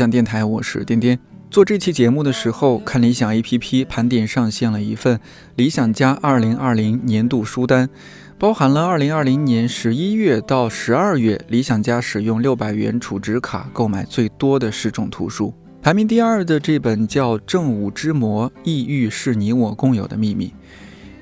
想电台，我是颠颠。做这期节目的时候，看理想 APP 盘点上线了一份理想家2020年度书单，包含了2020年11月到12月理想家使用600元储值卡购买最多的十种图书。排名第二的这本叫《正午之魔：抑郁是你我共有的秘密》。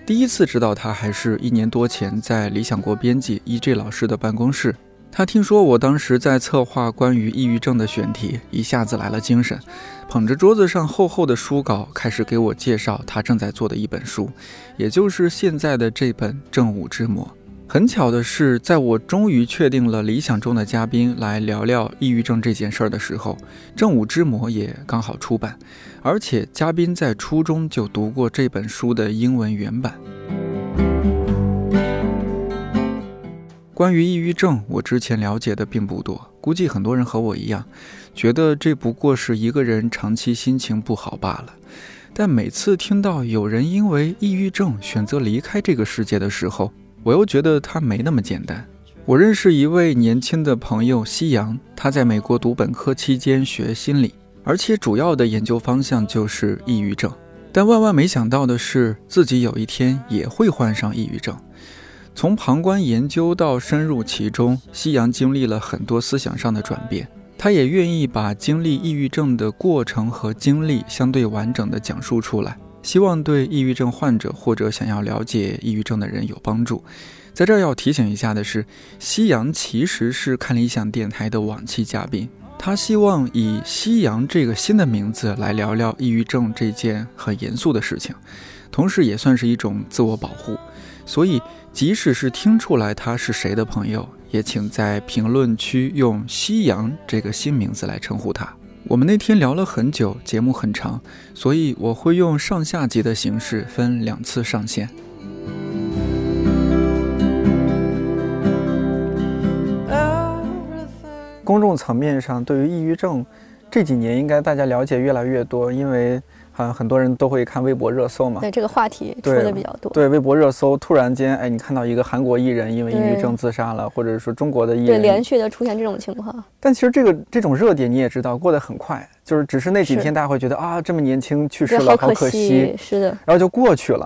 第一次知道它还是一年多前在理想国编辑 EJ 老师的办公室。他听说我当时在策划关于抑郁症的选题，一下子来了精神，捧着桌子上厚厚的书稿，开始给我介绍他正在做的一本书，也就是现在的这本《正午之魔》。很巧的是，在我终于确定了理想中的嘉宾来聊聊抑郁症这件事儿的时候，《正午之魔》也刚好出版，而且嘉宾在初中就读过这本书的英文原版。关于抑郁症，我之前了解的并不多，估计很多人和我一样，觉得这不过是一个人长期心情不好罢了。但每次听到有人因为抑郁症选择离开这个世界的时候，我又觉得他没那么简单。我认识一位年轻的朋友夕阳，他在美国读本科期间学心理，而且主要的研究方向就是抑郁症。但万万没想到的是，自己有一天也会患上抑郁症。从旁观研究到深入其中，夕阳经历了很多思想上的转变。他也愿意把经历抑郁症的过程和经历相对完整的讲述出来，希望对抑郁症患者或者想要了解抑郁症的人有帮助。在这儿要提醒一下的是，夕阳其实是看理想电台的往期嘉宾，他希望以夕阳这个新的名字来聊聊抑郁症这件很严肃的事情，同时也算是一种自我保护。所以，即使是听出来他是谁的朋友，也请在评论区用“夕阳”这个新名字来称呼他。我们那天聊了很久，节目很长，所以我会用上下集的形式分两次上线。公众层面上，对于抑郁症，这几年应该大家了解越来越多，因为好像很多人都会看微博热搜嘛。对这个话题说的比较多。对，微博热搜突然间，哎，你看到一个韩国艺人因为抑郁症自杀了，或者说中国的艺对，人，连续的出现这种情况，但其实这个这种热点你也知道，过得很快，就是只是那几天大家会觉得啊，这么年轻去世了，好可惜。是的，然后就过去了。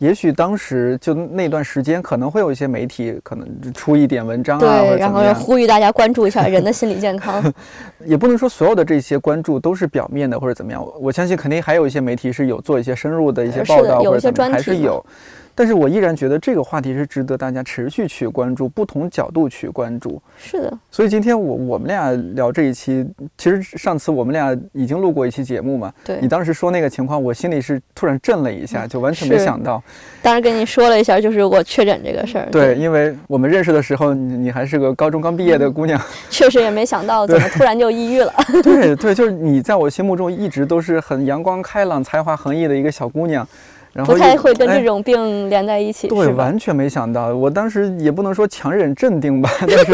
也许当时就那段时间，可能会有一些媒体可能出一点文章啊，对，然后。呼吁大家关注一下人的心理健康。也不能说所有的这些关注都是表面的或者怎么样。我我相信肯定还有一些媒体是有做一些深入的一些报道有一些或者怎么样，还专题嘛是有。但是我依然觉得这个话题是值得大家持续去关注，不同角度去关注。是的，所以今天我我们俩聊这一期，其实上次我们俩已经录过一期节目嘛。对你。当时说那个情况，我心里是突然震了一下，就完全没想到。当时跟你说了一下，就是我确诊这个事儿。对，，因为我们认识的时候，你你还是个高中刚毕业的姑娘。确实也没想到怎么突然就抑郁了。对对，就是你在我心目中一直都是很阳光开朗、才华横溢的一个小姑娘，然后不太会跟这种病连在一起，对，完全没想到。我当时也不能说强忍镇定吧，但是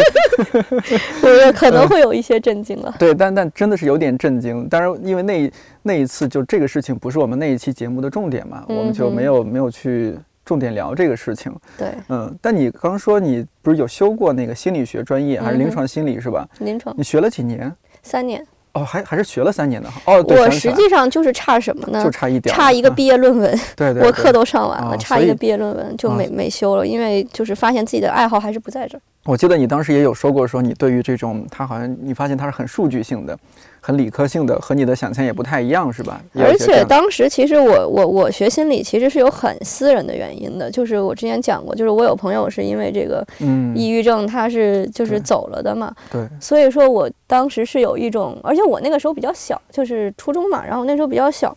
我觉得可能会有一些震惊了。对，但但真的是有点震惊。当然，因为那那一次就这个事情不是我们那一期节目的重点嘛，我们就没有没有去重点聊这个事情。对，嗯，但你刚说你不是有修过那个心理学专业，还是临床心理是吧？临床你学了几年？三年，哦，还还是学了三年的。哦，对，我实际上就是差什么呢就？差一点，差一个嗯毕业论文，对对，对我课都上完哦了，差一个毕业论文就啊没没修了，因为就是发现自己的爱好还是不在这儿。我记得你当时也有说过，说你对于这种，它好像你发现它是很数据性的、很理科性的，和你的想象也不太一样，是吧？而且当时其实我我我学心理其实是有很私人的原因的，就是我之前讲过，就是我有朋友是因为这个嗯，抑郁症，他是就是走了的嘛，对，所以说我当时是有一种，而且我那个时候比较小，就是初中嘛，然后那时候比较小，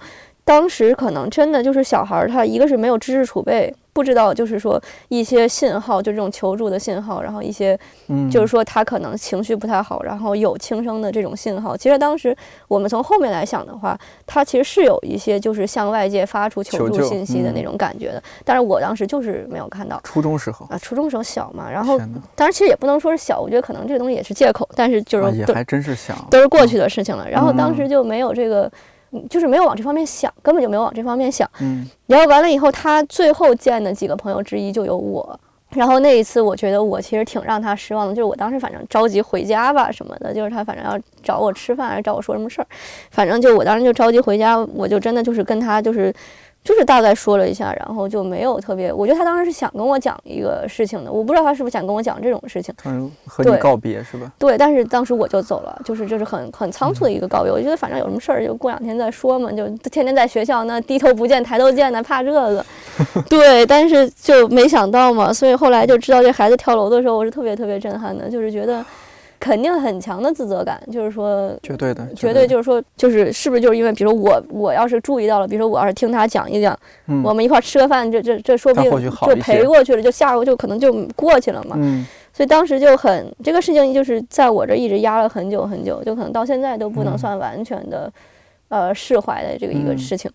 当时可能真的就是小孩儿，他一个是没有知识储备，不知道就是说一些信号，就这种求助的信号，然后一些嗯，就是说他可能情绪不太好，然后有轻生的这种信号。其实当时我们从后面来想的话，他其实是有一些就是向外界发出求助信息的那种感觉的，但是我当时就是没有看到。初中时候，啊，初中时候小嘛，然后，当然其实也不能说是小，我觉得可能这个东西也是借口，但是就是都、啊也还真是小，都是过去的事情了。然后当嗯时就没有这个嗯就是没有往这方面想，根本就没有往这方面想。嗯然后完了以后，他最后见的几个朋友之一就有我。然后那一次，我觉得我其实挺让他失望的，就是我当时反正着急回家吧什么的，就是他反正要找我吃饭，还是找我说什么事儿，反正就我当时就着急回家，我就真的就是跟他就是就是大概说了一下，然后就没有特别，我觉得他当时是想跟我讲一个事情的，我不知道他是不是想跟我讲这种事情，嗯和你对告别是吧？对，但是当时我就走了，就是就是很很仓促的一个告别。我觉得反正有什么事儿就过两天再说嘛，就天天在学校那低头不见抬头见的，怕这个。对，但是就没想到嘛，所以后来就知道这孩子跳楼的时候，我是特别特别震撼的，就是觉得肯定很强的自责感，就是说。绝对的，绝对就是说，就是是不是就是因为，比如说我我要是注意到了，比如说我要是听他讲一讲，嗯我们一块儿吃个饭，这这这说不定就陪过去了，就下午就可能就过去了嘛。嗯所以当时就很这个事情，就是在我这一直压了很久很久，就可能到现在都不能嗯算完全的、呃释怀的这个一个嗯事情。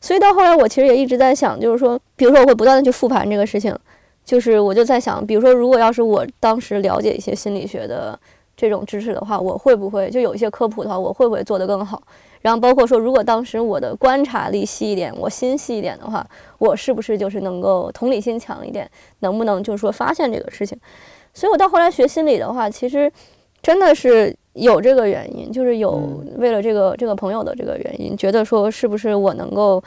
所以到后来，我其实也一直在想，就是说，比如说我会不断的去复盘这个事情，就是我就在想，比如说如果要是我当时了解一些心理学的这种知识的话，我会不会就有一些科普的话，我会不会做得更好？然后包括说，如果当时我的观察力细一点，我心细一点的话，我是不是就是能够同理心强一点？能不能就是说发现这个事情？所以我到后来学心理的话，其实真的是有这个原因，就是有嗯为了这个这个朋友的这个原因，觉得说是不是我能够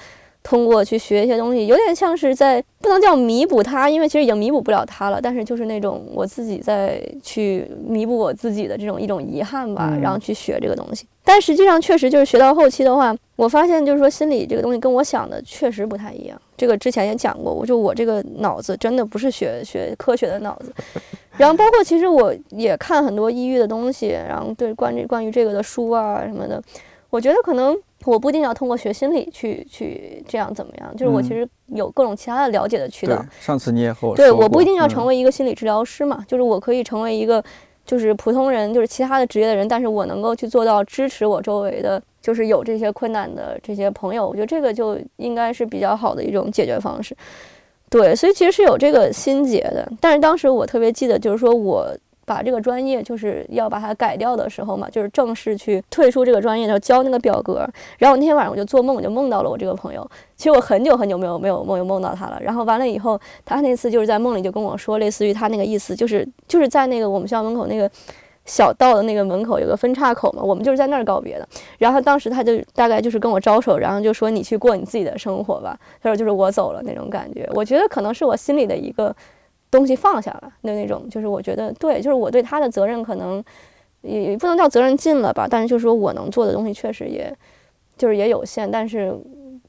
通过去学一些东西，有点像是在不能叫弥补他，因为其实已经弥补不了他了，但是就是那种我自己在去弥补我自己的这种一种遗憾吧，嗯然后去学这个东西。但实际上确实就是学到后期的话，我发现就是说心理这个东西跟我想的确实不太一样。这个之前也讲过，我就我这个脑子真的不是学学科学的脑子。然后包括其实我也看很多抑郁的东西，然后对关于关于这个的书啊什么的，我觉得可能我不一定要通过学心理去去这样怎么样，就是我嗯其实有各种其他的了解的渠对道。，上次你也和我对，我不一定要成嗯为一个心理治疗师嘛，就是我可以成为一个就是普通人，就是其他的职业的人，但是我能够去做到支持我周围的，就是有这些困难的这些朋友，我觉得这个就应该是比较好的一种解决方式。对，所以其实是有这个心结的，但是当时我特别记得，就是说我。把这个专业就是要把它改掉的时候嘛，就是正式去退出这个专业，要交那个表格。然后那天晚上我就做梦，我就梦到了我这个朋友。其实我很久很久没有没有梦有梦到他了。然后完了以后，他那次就是在梦里就跟我说，类似于他那个意思，就是就是在那个我们学校门口那个小道的那个门口有个分岔口嘛，我们就是在那儿告别的。然后当时他就大概就是跟我招手，然后就说你去过你自己的生活吧。他说就是我走了那种感觉。我觉得可能是我心里的一个东西放下了的那种，就是我觉得对，就是我对他的责任可能也也不能叫责任尽了吧，但是就是说我能做的东西确实也就是也有限，但是。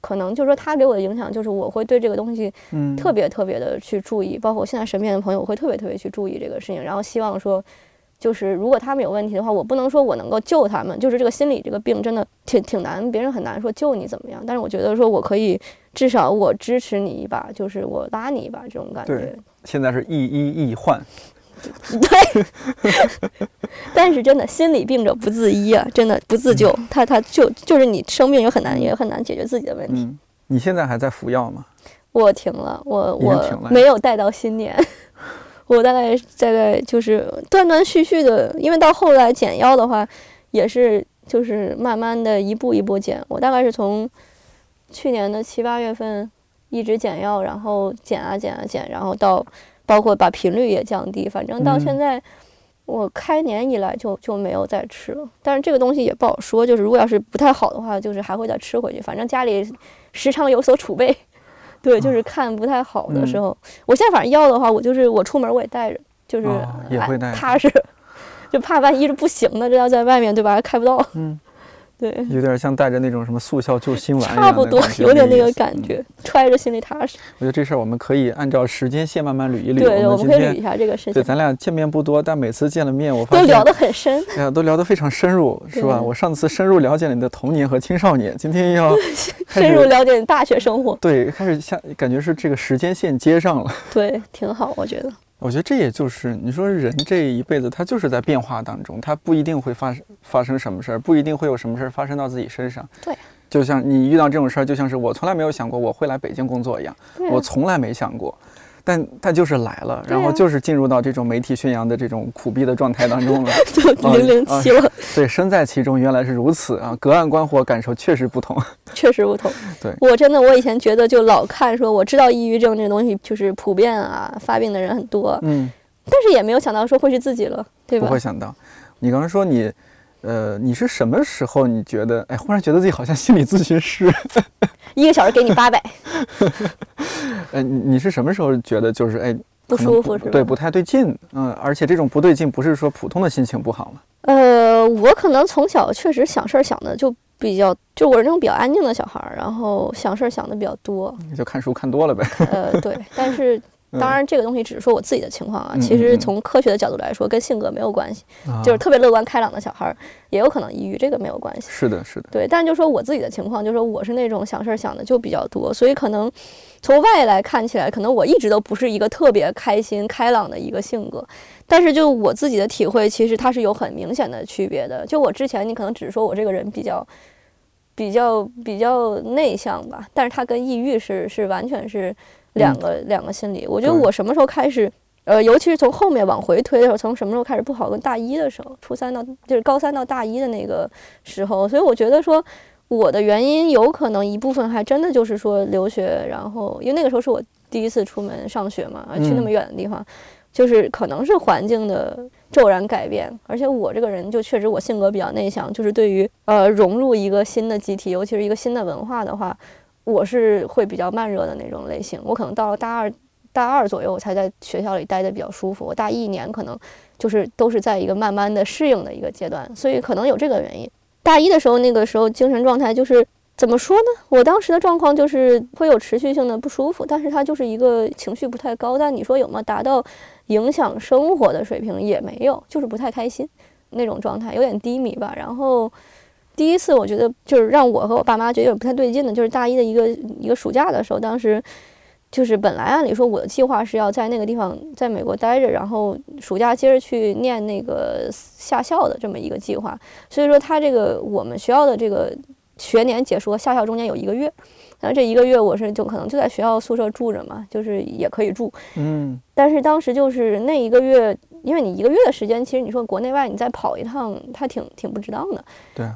可能就是说他给我的影响，就是我会对这个东西嗯特别特别的去注意，包括我现在身边的朋友，我会特别特别去注意这个事情，然后希望说，就是如果他们有问题的话，我不能说我能够救他们，就是这个心理这个病真的挺挺难，别人很难说救你怎么样，但是我觉得说我可以至少我支持你一把，就是我拉你一把这种感觉对。现在是亦医亦患，对，但是真的心理病者不自医啊，真的不自救，他他就就是你生病也很难也很难解决自己的问题。嗯，你现在还在服药吗？我停了，我我没有带到新年，我大概大概就是断断续续的，因为到后来减药的话，也是就是慢慢的一步一步减。我大概是从去年的七八月份一直减药，然后减啊减啊减，然后到包括把频率也降低，反正到嗯现在。我开年以来就就没有再吃了，但是这个东西也不好说，就是如果要是不太好的话，就是还会再吃回去。反正家里时常有所储备，对，就是看不太好的时候，我现在反正药的话，我就是我出门我也带着，就是、哦也会带踏实，就怕万一是不行的，这要在外面对吧，还开不到，嗯，对，有点像带着那种什么速效救心丸差不多有点那个感觉，揣着心里踏实。我觉得这事儿我们可以按照时间线慢慢捋一捋。对，我我们可以捋一下这个事情，对咱俩见面不多，但每次见了面，我发现都聊得很深，哎呀，都聊得非常深入，是吧？我上次深入了解了你的童年和青少年，今天要 深入了解你大学生活，对，开始像感觉是这个时间线接上了。对，挺好，我觉得。我觉得这也就是你说人这一辈子，他就是在变化当中，他不一定会发生发生什么事儿，不一定会有什么事儿发生到自己身上。对，就像你遇到这种事儿，就像是我从来没有想过我会来北京工作一样，啊我从来没想过。但但就是来了，然后就是进入到这种媒体宣扬的这种苦逼的状态当中了。就哦零零啊七了，对，身在其中原来是如此啊，隔岸观火，感受确实不同。确实不同。对我真的，我以前觉得就老看说，我知道抑郁症这个东西就是普遍啊，发病的人很多，嗯，但是也没有想到说会是自己了，对吧不会？想到，你刚刚说你，呃，你是什么时候你觉得，哎，忽然觉得自己好像心理咨询师？一个小时给你八百，呃，你你是什么时候觉得就是哎不舒服是吧？对，不太对劲，嗯，而且这种不对劲不是说普通的心情不好了，呃，我可能从小确实想事儿想的就比较，就我是那种比较安静的小孩儿，然后想事儿想的比较多。你就看书看多了呗。呃，对，但是嗯当然这个东西只是说我自己的情况啊，嗯其实从科学的角度来说，跟性格没有关系。啊就是特别乐观开朗的小孩儿也有可能抑郁，这个没有关系。是的，是的，对，但就说我自己的情况，就是说我是那种想事儿想的就比较多，所以可能从外来看起来，可能我一直都不是一个特别开心开朗的一个性格。但是就我自己的体会，其实它是有很明显的区别的。就我之前，你可能只是说我这个人比较。比较比较内向吧，但是它跟抑郁是是完全是两个、两个心理。我觉得我什么时候开始，呃，尤其是从后面往回推的时候，从什么时候开始不好？跟大一的时候，初三到就是高三到大一的那个时候，所以我觉得说我的原因有可能一部分还真的就是说留学，然后因为那个时候是我第一次出门上学嘛，去那么远的地方，就是可能是环境的骤然改变，而且我这个人就确实我性格比较内向，就是对于呃融入一个新的集体，尤其是一个新的文化的话，我是会比较慢热的那种类型。我可能到了大二大二左右，我才在学校里待的比较舒服。我大一年可能就是都是在一个慢慢的适应的一个阶段，所以可能有这个原因。大一的时候，那个时候精神状态就是怎么说呢？我当时的状况就是会有持续性的不舒服，但是它就是一个情绪不太高，但你说有没有达到影响生活的水平也没有，就是不太开心那种状态，有点低迷吧。然后第一次我觉得就是让我和我爸妈觉得有点不太对劲的，就是大一的一个一个暑假的时候，当时。就是本来按理说我的计划是要在那个地方在美国待着，然后暑假接着去念那个下校的这么一个计划，所以说他这个我们学校的这个学年结束和下校中间有一个月，然后这一个月我是就可能就在学校宿舍住着嘛，就是也可以住，嗯，但是当时就是那一个月，因为你一个月的时间，其实你说国内外你再跑一趟，它挺挺不值当的。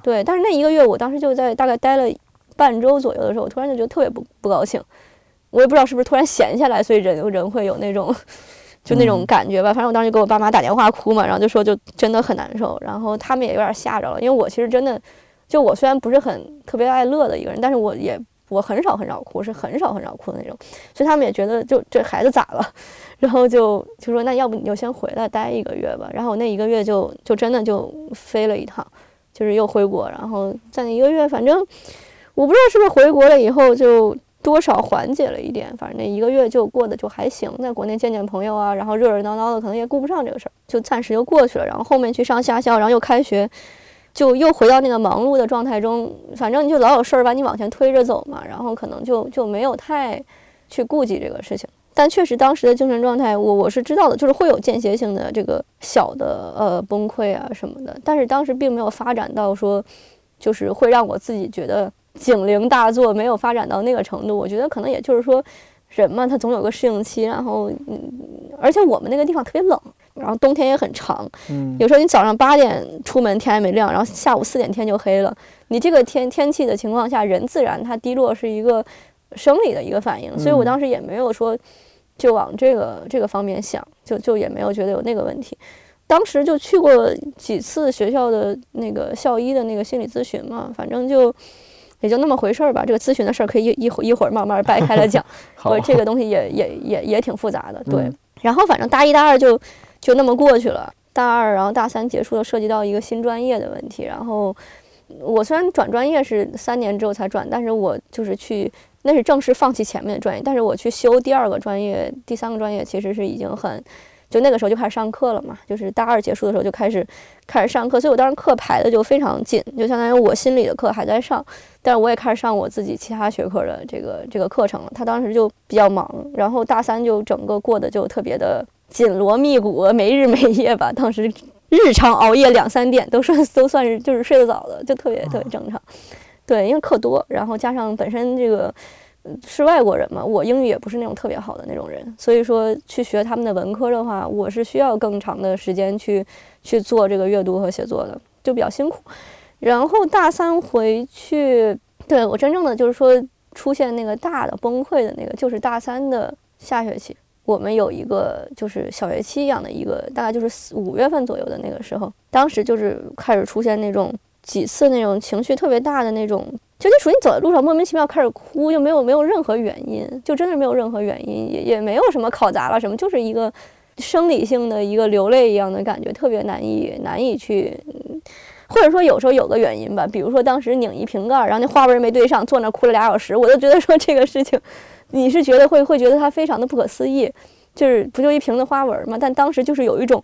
对但是那一个月，我当时就在大概待了半周左右的时候，我突然就觉得特别不不高兴。我也不知道是不是突然闲下来，所以人人会有那种就那种嗯感觉吧。反正我当时给我爸妈打电话哭嘛，然后就说就真的很难受，然后他们也有点吓着了，因为我其实真的就我虽然不是很特别爱乐的一个人，但是我也我很少很少哭，是很少很少哭的那种，所以他们也觉得就这孩子咋了，然后就就说那要不你就先回来待一个月吧。然后那一个月就就真的就飞了一趟，就是又回国，然后在那一个月，反正我不知道是不是回国了以后就多少缓解了一点，反正那一个月就过得就还行，在国内见见朋友啊，然后热热闹闹的，可能也顾不上这个事儿，就暂时就过去了。然后后面去上下校，然后又开学。就又回到那个忙碌的状态中，反正你就老有事儿把你往前推着走嘛，然后可能就就没有太去顾及这个事情。但确实当时的精神状态，我我是知道的，就是会有间歇性的这个小的呃崩溃啊什么的，但是当时并没有发展到说，就是会让我自己觉得警铃大作，没有发展到那个程度。我觉得可能也就是说，人嘛，他总有个适应期，然后嗯，而且我们那个地方特别冷，然后冬天也很长，嗯，有时候你早上八点出门天还没亮，然后下午四点天就黑了。你这个天天气的情况下，人自然它低落是一个生理的一个反应，所以我嗯当时也没有说就往这个这个方面想，就就也没有觉得有那个问题。当时就去过几次学校的那个校医的那个心理咨询嘛，反正就也就那么回事儿吧。这个咨询的事儿可以一一会一会儿慢慢掰开了讲。好我，这个东西也也也也挺复杂的，对。嗯然后反正大一大二就就那么过去了，大二然后大三结束了，涉及到一个新专业的问题。然后我虽然转专业是三年之后才转，但是我就是去那是正式放弃前面的专业，但是我去修第二个专业、第三个专业，其实是已经很。就那个时候就开始上课了嘛，就是大二结束的时候就开始开始上课，所以我当时课排的就非常紧，就相当于我心理的课还在上，但是我也开始上我自己其他学科的这个这个课程了。他当时就比较忙，然后大三就整个过得就特别的紧锣密鼓，没日没夜吧。当时日常熬夜两三点都算都算是就是睡得早的，就特别特别正常。对，因为课多，然后加上本身这个是外国人嘛，我英语也不是那种特别好的那种人，所以说去学他们的文科的话，我是需要更长的时间去去做这个阅读和写作的，就比较辛苦。然后大三回去，对我真正的就是说出现那个大的崩溃的那个，就是大三的下学期，我们有一个就是小学期一样的一个，大概就是四五月份左右的那个时候，当时就是开始出现那种几次那种情绪特别大的那种。就你属于走在路上莫名其妙开始哭，又没有没有任何原因，就真的没有任何原因，也也没有什么考砸了什么，就是一个生理性的一个流泪一样的感觉，特别难以难以去，或者说有时候有个原因吧，比如说当时拧一瓶盖，然后那花纹没对上，坐那哭了俩小时，我都觉得说这个事情，你是觉得会会觉得它非常的不可思议，就是不就一瓶的花纹吗？但当时就是有一种。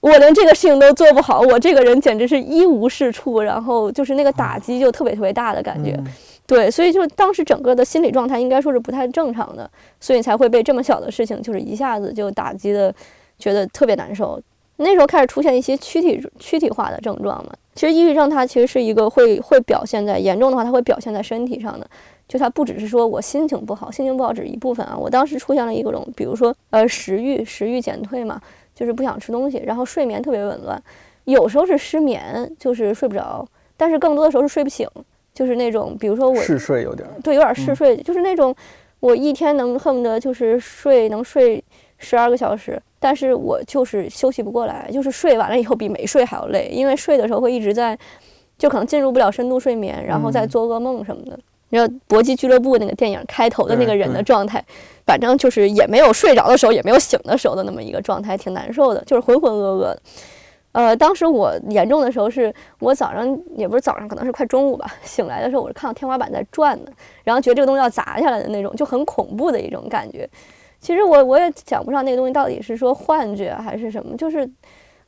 我连这个事情都做不好，我这个人简直是一无是处，然后就是那个打击就特别特别大的感觉，对，所以就当时整个的心理状态应该说是不太正常的，所以才会被这么小的事情就是一下子就打击的，觉得特别难受。那时候开始出现一些躯体躯体化的症状嘛，其实抑郁症它其实是一个会会表现在严重的话，它会表现在身体上的，就它不只是说我心情不好，心情不好只是一部分啊。我当时出现了一种，比如说呃食欲食欲减退嘛。就是不想吃东西，然后睡眠特别紊乱，有时候是失眠，就是睡不着，但是更多的时候是睡不醒，就是那种，比如说我嗜睡有点，对，有点嗜睡，就是那种我一天能恨不得就是睡能睡十二个小时，但是我就是休息不过来，就是睡完了以后比没睡还要累，因为睡的时候会一直在，就可能进入不了深度睡眠，然后再做噩梦什么的。然后搏击俱乐部那个电影开头的那个人的状态。反正就是也没有睡着的时候，也没有醒的时候的那么一个状态，挺难受的，就是浑浑噩噩的。呃，当时我严重的时候是，我早上也不是早上，可能是快中午吧，醒来的时候我是看到天花板在转的，然后觉得这个东西要砸下来的那种，就很恐怖的一种感觉。其实我我也讲不上那个东西到底是说幻觉还是什么，就是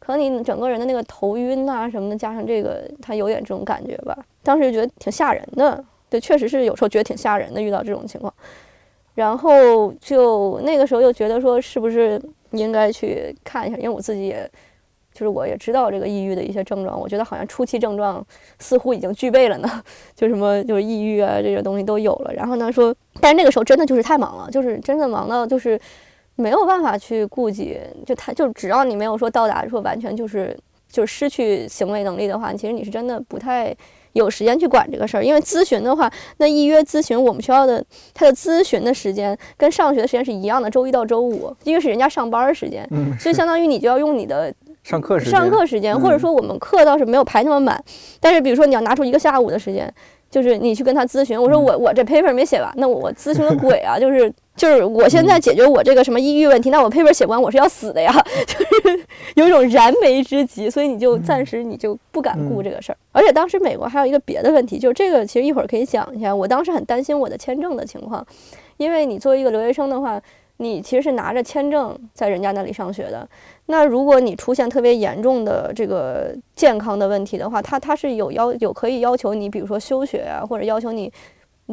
可能你整个人的那个头晕呐什么的，加上这个，它有点这种感觉吧。当时就觉得挺吓人的，对，确实是有时候觉得挺吓人的，遇到这种情况。然后就那个时候又觉得说，是不是应该去看一下？因为我自己也，就是我也知道这个抑郁的一些症状，我觉得好像初期症状似乎已经具备了呢，就什么就是抑郁啊这些东西都有了。然后呢说，但是那个时候真的就是太忙了，就是真的忙到就是没有办法去顾及，就他就只要你没有说到达说完全就是就是失去行为能力的话，其实你是真的不太。有时间去管这个事儿，因为咨询的话，那预约咨询我们学校的他的咨询的时间跟上学的时间是一样的，周一到周五，因为是人家上班时间，所以相当于你就要用你的 上课时上课时间，或者说我们课倒是没有排那么满，但是比如说你要拿出一个下午的时间。就是你去跟他咨询，我说我我这 paper 没写完，那我咨询个鬼啊！就是就是我现在解决我这个什么抑郁问题，那我 paper 写不完，我是要死的呀！就是有一种燃眉之急，所以你就暂时你就不敢顾这个事儿。而且当时美国还有一个别的问题，就是这个其实一会儿可以讲一下。我当时很担心我的签证的情况，因为你作为一个留学生的话。你其实是拿着签证在人家那里上学的，那如果你出现特别严重的这个健康的问题的话，他他是有要有可以要求你，比如说休学啊，或者要求你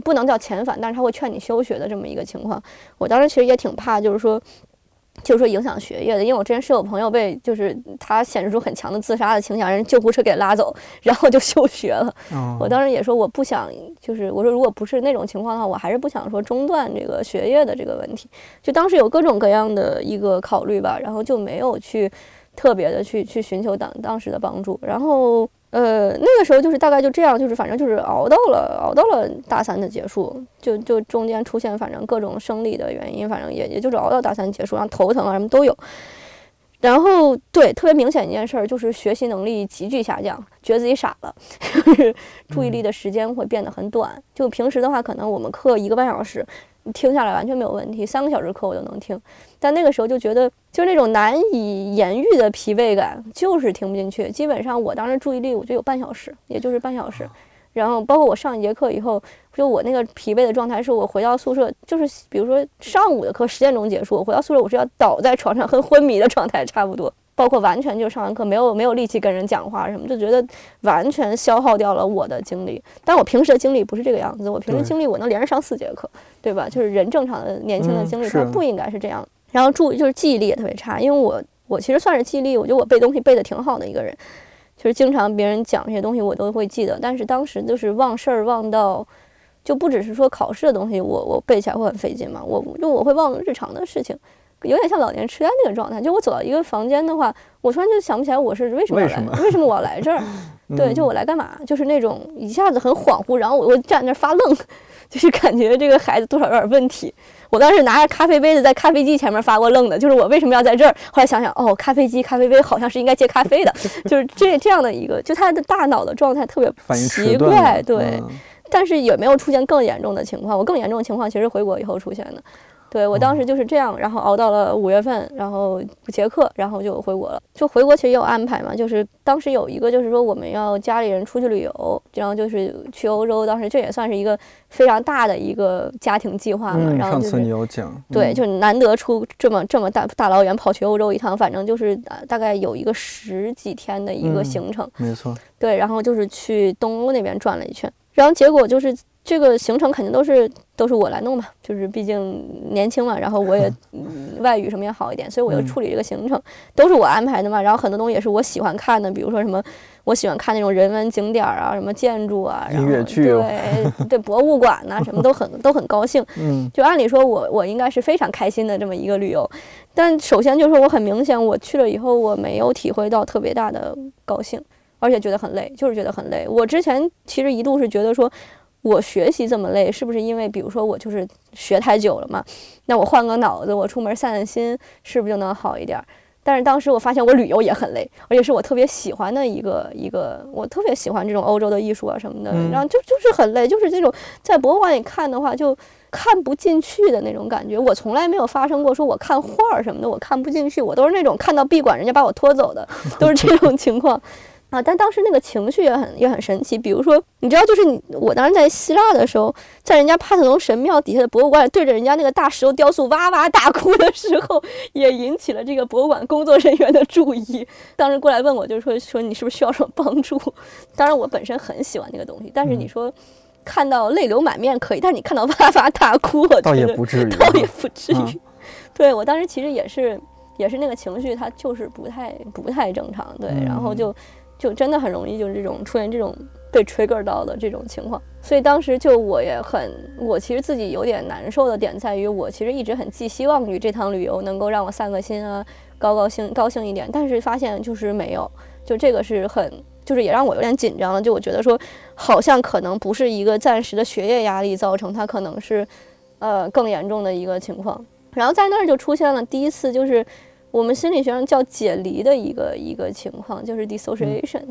不能叫遣返，但是他会劝你休学的这么一个情况。我当时其实也挺怕，就是说。就是说影响学业的，因为我之前是有朋友被，就是他显示出很强的自杀的倾向，人救护车给拉走，然后就休学了。我当时也说我不想，就是我说如果不是那种情况的话，我还是不想说中断这个学业的这个问题。就当时有各种各样的一个考虑吧，然后就没有去特别的去去寻求当当时的帮助，然后。呃，那个时候就是大概就这样，就是反正就是熬到了，熬到了大三的结束，就就中间出现反正各种生理的原因，反正也也就是熬到大三结束，然后头疼啊什么都有。然后对，特别明显一件事儿就是学习能力急剧下降，觉得自己傻了，就是注意力的时间会变得很短。就平时的话，可能我们课一个半小时。听下来完全没有问题，三个小时课我都能听，但那个时候就觉得就是那种难以言喻的疲惫感，就是听不进去。基本上我当时注意力我就有半小时，也就是半小时。然后包括我上一节课以后，就我那个疲惫的状态，是我回到宿舍，就是比如说上午的课十点钟结束，我回到宿舍我是要倒在床上很昏迷的状态，差不多。包括完全就上完课没有没有力气跟人讲话什么，就觉得完全消耗掉了我的精力。但我平时的精力不是这个样子，我平时精力我能连着上四节课，对吧？就是人正常的年轻的精力，它不应该是这样。然后注意就是记忆力也特别差，因为我我其实算是记忆力，我觉得我背东西背的挺好的一个人，就是经常别人讲这些东西我都会记得。但是当时就是忘事儿忘到就不只是说考试的东西，我我背起来会很费劲嘛，我就我会忘日常的事情，有点像老年痴呆那个状态。就我走到一个房间的话，我突然就想不起来我是为什么要来，为什么为什么我要来这儿？对，就我来干嘛？就是那种一下子很恍惚，然后我我站那儿发愣，就是 感觉这个孩子多少有点问题。我当时拿着咖啡杯子在咖啡机前面发过愣的，就是我为什么要在这儿？后来想想，哦，咖啡机、咖啡杯好像是应该接咖啡的，就是这这样的一个，就他的大脑的状态特别奇怪，对。嗯但是也没有出现更严重的情况。我更严重的情况其实回国以后出现的。对我当时就是这样，然后熬到了五月份，然后结课，然后就回国了。就回国其实也有安排嘛，就是当时有一个就是说我们要家里人出去旅游，然后就是去欧洲，当时这也算是一个非常大的一个家庭计划嘛。嗯，然后就是上次你有讲，对，嗯就是难得出这么这么大大老远跑去欧洲一趟，反正就是大大概有一个十几天的一个嗯行程。没错，对，然后就是去东欧那边转了一圈，然后结果就是这个行程肯定都是都是我来弄嘛，就是毕竟年轻嘛，然后我也、嗯、外语什么也好一点，所以我就嗯处理这个行程，都是我安排的嘛。然后很多东西也是我喜欢看的，比如说什么我喜欢看那种人文景点儿啊，什么建筑啊，然后音乐剧哦对对博物馆呐、什么都很 都很高兴。嗯就按理说我我应该是非常开心的这么一个旅游，但首先就是我很明显，我去了以后我没有体会到特别大的高兴，而且觉得很累，就是觉得很累。我之前其实一度是觉得说，我学习这么累，是不是因为比如说我就是学太久了嘛？那我换个脑子，我出门散散心，是不是就能好一点儿？但是当时我发现我旅游也很累，而且是我特别喜欢的一个一个，我特别喜欢这种欧洲的艺术啊什么的，嗯然后就就是很累，就是这种在博物馆里看的话就看不进去的那种感觉。我从来没有发生过说我看画儿什么的我看不进去，我都是那种看到闭馆人家把我拖走的，都是这种情况。啊，但当时那个情绪也很也很神奇。比如说，你知道，就是你我当时在希腊的时候，在人家帕特农神庙底下的博物馆，对着人家那个大石头雕塑哇哇大哭的时候，也引起了这个博物馆工作人员的注意。当时过来问我，就说说你是不是需要什么帮助？当然，我本身很喜欢那个东西，但是你嗯说看到泪流满面可以，但是你看到哇哇大哭，我倒觉得也不至于，倒也不至于。嗯 对我当时其实也是也是那个情绪，它就是不太不太正常，对，然后嗯就就真的很容易就是这种出现这种被 trigger 到的这种情况，所以当时就我也很，我其实自己有点难受的点在于，我其实一直很寄希望于这趟旅游能够让我散个心啊，高高兴高兴一点，但是发现就是没有，就这个是很。就是也让我有点紧张了，就我觉得说，好像可能不是一个暂时的学业压力造成，它可能是，呃，更严重的一个情况。然后在那儿就出现了第一次，就是我们心理学上叫解离的一个一个情况，就是 dissociation。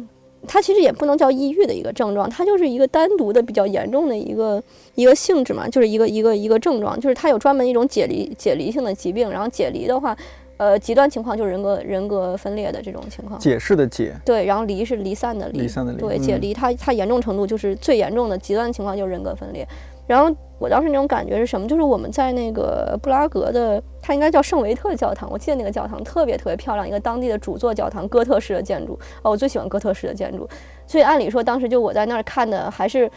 它其实也不能叫抑郁的一个症状，它就是一个单独的比较严重的一个一个性质嘛，就是一个一个一个症状，就是它有专门一种解离解离性的疾病。然后解离的话，呃，极端情况就是人格人格分裂的这种情况。解释的解，对，然后离是离散的离，离散的离对，解嗯离它它严重程度就是最严重的极端情况就是人格分裂。然后我当时那种感觉是什么？就是我们在那个布拉格的，它应该叫圣维特教堂，我记得那个教堂特别特别漂亮，一个当地的主座教堂，哥特式的建筑。哦，我最喜欢哥特式的建筑，所以按理说当时就我在那儿看的还是。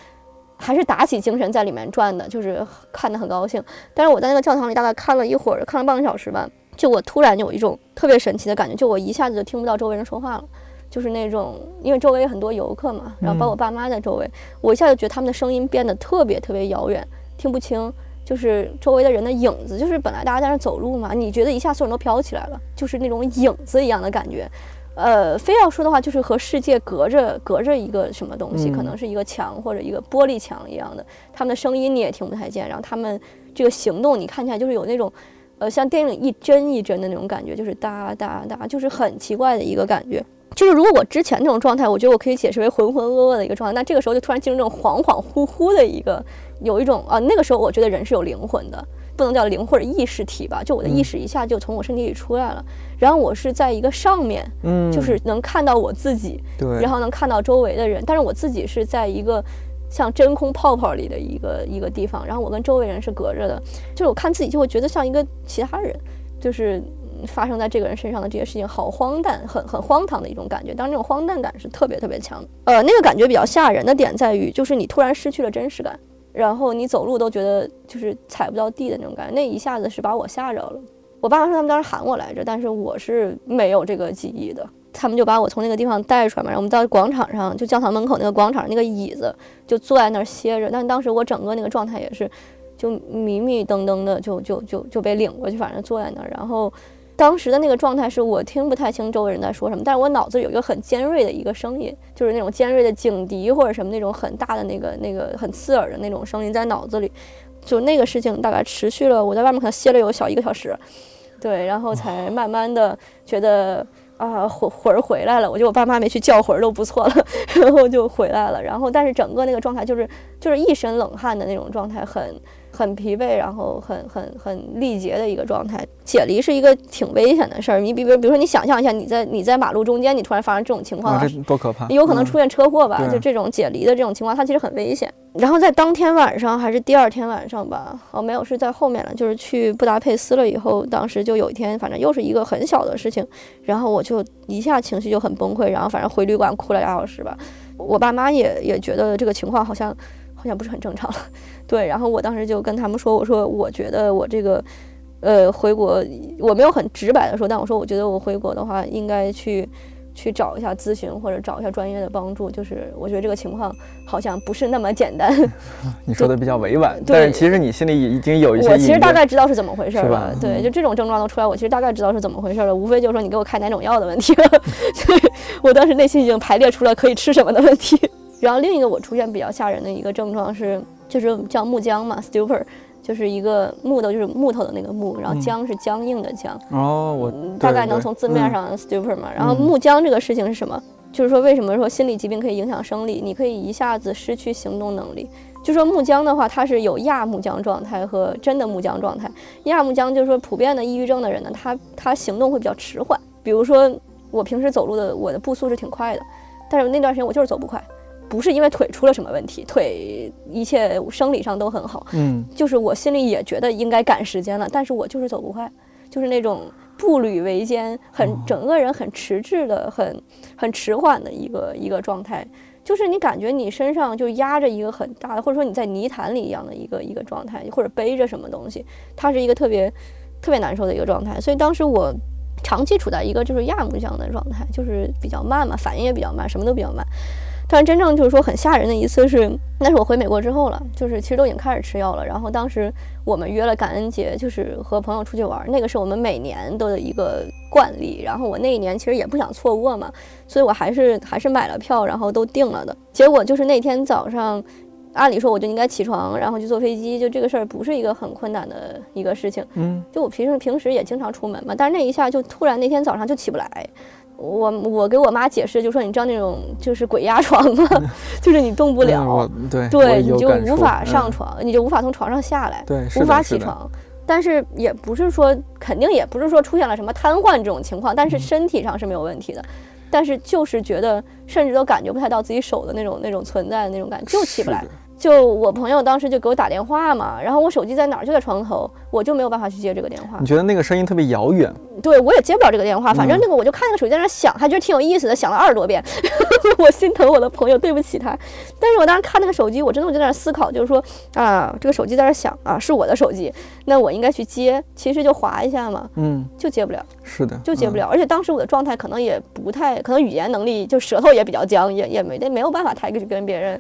还是打起精神在里面转的，就是看得很高兴。但是我在那个教堂里大概看了一会儿，看了半个小时吧，就我突然有一种特别神奇的感觉，就我一下子就听不到周围人说话了，就是那种因为周围有很多游客嘛，然后包括我爸妈在周围，我一下就觉得他们的声音变得特别特别遥远，听不清，就是周围的人的影子，就是本来大家在那走路嘛，你觉得一下所有人都飘起来了，就是那种影子一样的感觉。呃，非要说的话，就是和世界隔着隔着一个什么东西，可嗯能是一个墙或者一个玻璃墙一样的。他们的声音你也听不太见，然后他们这个行动你看起来就是有那种，呃，像电影一帧一帧的那种感觉，就是哒哒哒，就是很奇怪的一个感觉。就是如果我之前那种状态，我觉得我可以解释为浑浑噩噩的一个状态，那这个时候就突然进入这种恍恍惚惚的一个，有一种啊，那个时候我觉得人是有灵魂的，不能叫灵或者意识体吧，就我的意嗯识一下就从我身体里出来了，然后我是在一个上面，嗯，就是能看到我自己，对，然后能看到周围的人，但是我自己是在一个像真空泡泡里的一个一个地方，然后我跟周围人是隔着的，就是我看自己就会觉得像一个其他人，就是嗯发生在这个人身上的这些事情好荒诞，很很荒唐的一种感觉。当然，这种荒诞感是特别特别强的。呃，那个感觉比较吓人的点在于，就是你突然失去了真实感，然后你走路都觉得就是踩不到地的那种感觉，那一下子是把我吓着了。我爸妈说他们当时喊我来着，但是我是没有这个记忆的。他们就把我从那个地方带出来嘛，然后我们到广场上，就教堂门口那个广场那个椅子，就坐在那儿歇着。但当时我整个那个状态也是，就迷迷瞪瞪的，就就就就被领过去，反正坐在那儿。然后当时的那个状态是我听不太清周围人在说什么，但是我脑子有一个很尖锐的一个声音，就是那种尖锐的警笛或者什么那种很大的那个那个很刺耳的那种声音在脑子里。就那个事情大概持续了，我在外面可能歇了有小一个小时，对，然后才慢慢的觉得。啊，魂魂儿回来了！我觉得我爸妈没去叫魂都不错了，然后就回来了。然后，但是整个那个状态就是就是一身冷汗的那种状态，很疲惫，然后很很很力竭的一个状态。解离是一个挺危险的事儿。你比比比如说，你想象一下，你在你在马路中间，你突然发生这种情况，这多可怕！有可能出现车祸吧？就这种解离的这种情况，它其实很危险。然后在当天晚上还是第二天晚上吧？哦，没有，是在后面了。就是去布达佩斯了以后，当时就有一天，反正又是一个很小的事情，然后我就一下情绪就很崩溃，然后反正回旅馆哭了俩小时吧。我爸妈也也觉得这个情况好像。好像不是很正常了，对。然后我当时就跟他们说：“我说我觉得我这个，呃，回国我没有很直白的说，但我说我觉得我回国的话，应该去去找一下咨询或者找一下专业的帮助。就是我觉得这个情况好像不是那么简单。你说的比较委婉，但是其实你心里已经有一些。我其实大概知道是怎么回事了，对，就这种症状都出来，我其实大概知道是怎么回事了。无非就是说你给我开哪种药的问题了。对我当时内心已经排列出了可以吃什么的问题。”然后另一个我出现比较吓人的一个症状是，就是叫木僵嘛，stupor，就是一个木头，就是木头的那个木，然后僵是僵硬的僵。哦，我大概能从字面上 stupor 嘛。然后木僵这个事情是什么？就是说为什么说心理疾病可以影响生理？你可以一下子失去行动能力。就说木僵的话，它是有亚木僵状态和真的木僵状态。亚木僵就是说普遍的抑郁症的人呢，他他行动会比较迟缓。比如说我平时走路的我的步速是挺快的，但是那段时间我就是走不快。不是因为腿出了什么问题，腿一切生理上都很好，嗯，就是我心里也觉得应该赶时间了，但是我就是走不快，就是那种步履维艰，很整个人很迟滞的，很很迟缓的一个一个状态，就是你感觉你身上就压着一个很大的，或者说你在泥潭里一样的一个一个状态，或者背着什么东西，它是一个特别特别难受的一个状态，所以当时我长期处在一个就是亚木匠的状态，就是比较慢嘛，反应也比较慢，什么都比较慢。但真正就是说很吓人的一次是，那是我回美国之后了，就是其实都已经开始吃药了。然后当时我们约了感恩节，就是和朋友出去玩，那个是我们每年的一个惯例。然后我那一年其实也不想错过嘛，所以我还是还是买了票，然后都定了的。结果就是那天早上，按理说我就应该起床，然后去坐飞机，就这个事儿不是一个很困难的一个事情。嗯，就我平时平时也经常出门嘛，但是那一下就突然那天早上就起不来。我我给我妈解释，就说你知道那种就是鬼压床吗？就是你动不了，对对，你就无法上床，你就无法从床上下来，对，无法起床。但是也不是说肯定也不是说出现了什么瘫痪这种情况，但是身体上是没有问题的。但是就是觉得甚至都感觉不太到自己手的那种那种存在的那种感觉，就起不来。就我朋友当时就给我打电话嘛，然后我手机在哪儿？就在床头，我就没有办法去接这个电话。你觉得那个声音特别遥远？对，我也接不了这个电话。反正那个我就看那个手机在那响，还觉得挺有意思的，响了二十多遍。我心疼我的朋友，对不起他。但是我当时看那个手机，我真的我就在那思考，就是说啊，这个手机在那响啊，是我的手机，那我应该去接。其实就划一下嘛，嗯，就接不了。是的，就接不了。而且当时我的状态可能也不太，可能语言能力就舌头也比较僵，也也没得没有办法太去跟别人。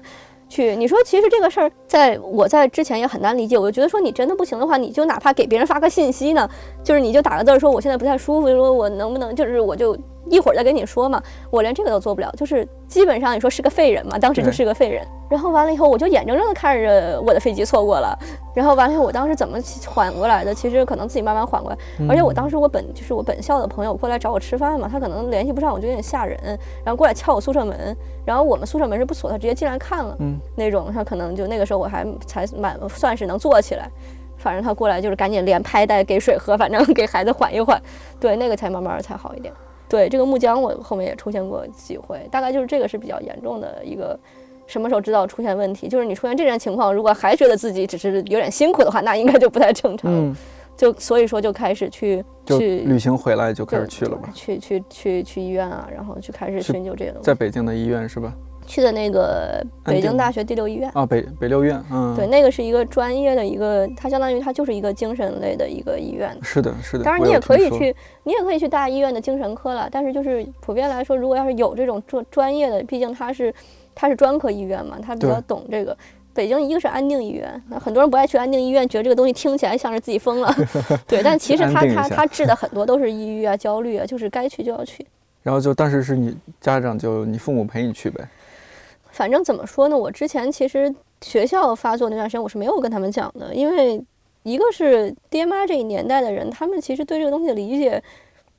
去，你说其实这个事儿，在我在之前也很难理解，我就觉得说你真的不行的话，你就哪怕给别人发个信息呢，就是你就打个字说我现在不太舒服，说我能不能就是我就。一会儿再跟你说嘛，我连这个都做不了，就是基本上你说是个废人嘛，当时就是个废人。然后完了以后，我就眼睁睁的看着我的飞机错过了。然后完了以后，我当时怎么缓过来的？其实可能自己慢慢缓过来。而且我当时我本就是我本校的朋友过来找我吃饭嘛，他可能联系不上，我就有点吓人。然后过来敲我宿舍门，然后我们宿舍门是不锁，他直接进来看了，嗯，那种他可能就那个时候我还才满算是能坐起来。反正他过来就是赶紧连拍带给水喝，反正给孩子缓一缓，对那个才慢慢才好一点。对这个木僵，我后面也出现过几回，大概就是这个是比较严重的一个。什么时候知道出现问题？就是你出现这种情况，如果还觉得自己只是有点辛苦的话，那应该就不太正常。嗯，就所以说就开始去去旅行回来就开始去了吧？去去去去医院啊，然后去开始寻求这个东西。在北京的医院是吧？去的那个北京大学第六医院。啊，北北六院，嗯，对，，那个是一个专业的一个，它相当于它就是一个精神类的一个医院。是的，是的。当然，你也可以去，你也可以去大医院的精神科了。但是就是普遍来说，如果要是有这种专专业的，毕竟它是它是专科医院嘛，它比较懂这个。北京一个是安定医院，那很多人不爱去安定医院，觉得这个东西听起来像是自己疯了。对，但其实它安定一下它它治的很多都是抑郁啊、焦虑啊，就是该去就要去。然后就当时是你家长就你父母陪你去呗，反正怎么说呢，我之前其实学校发作那段时间，我是没有跟他们讲的，因为一个是爹妈这一年代的人，他们其实对这个东西的理解，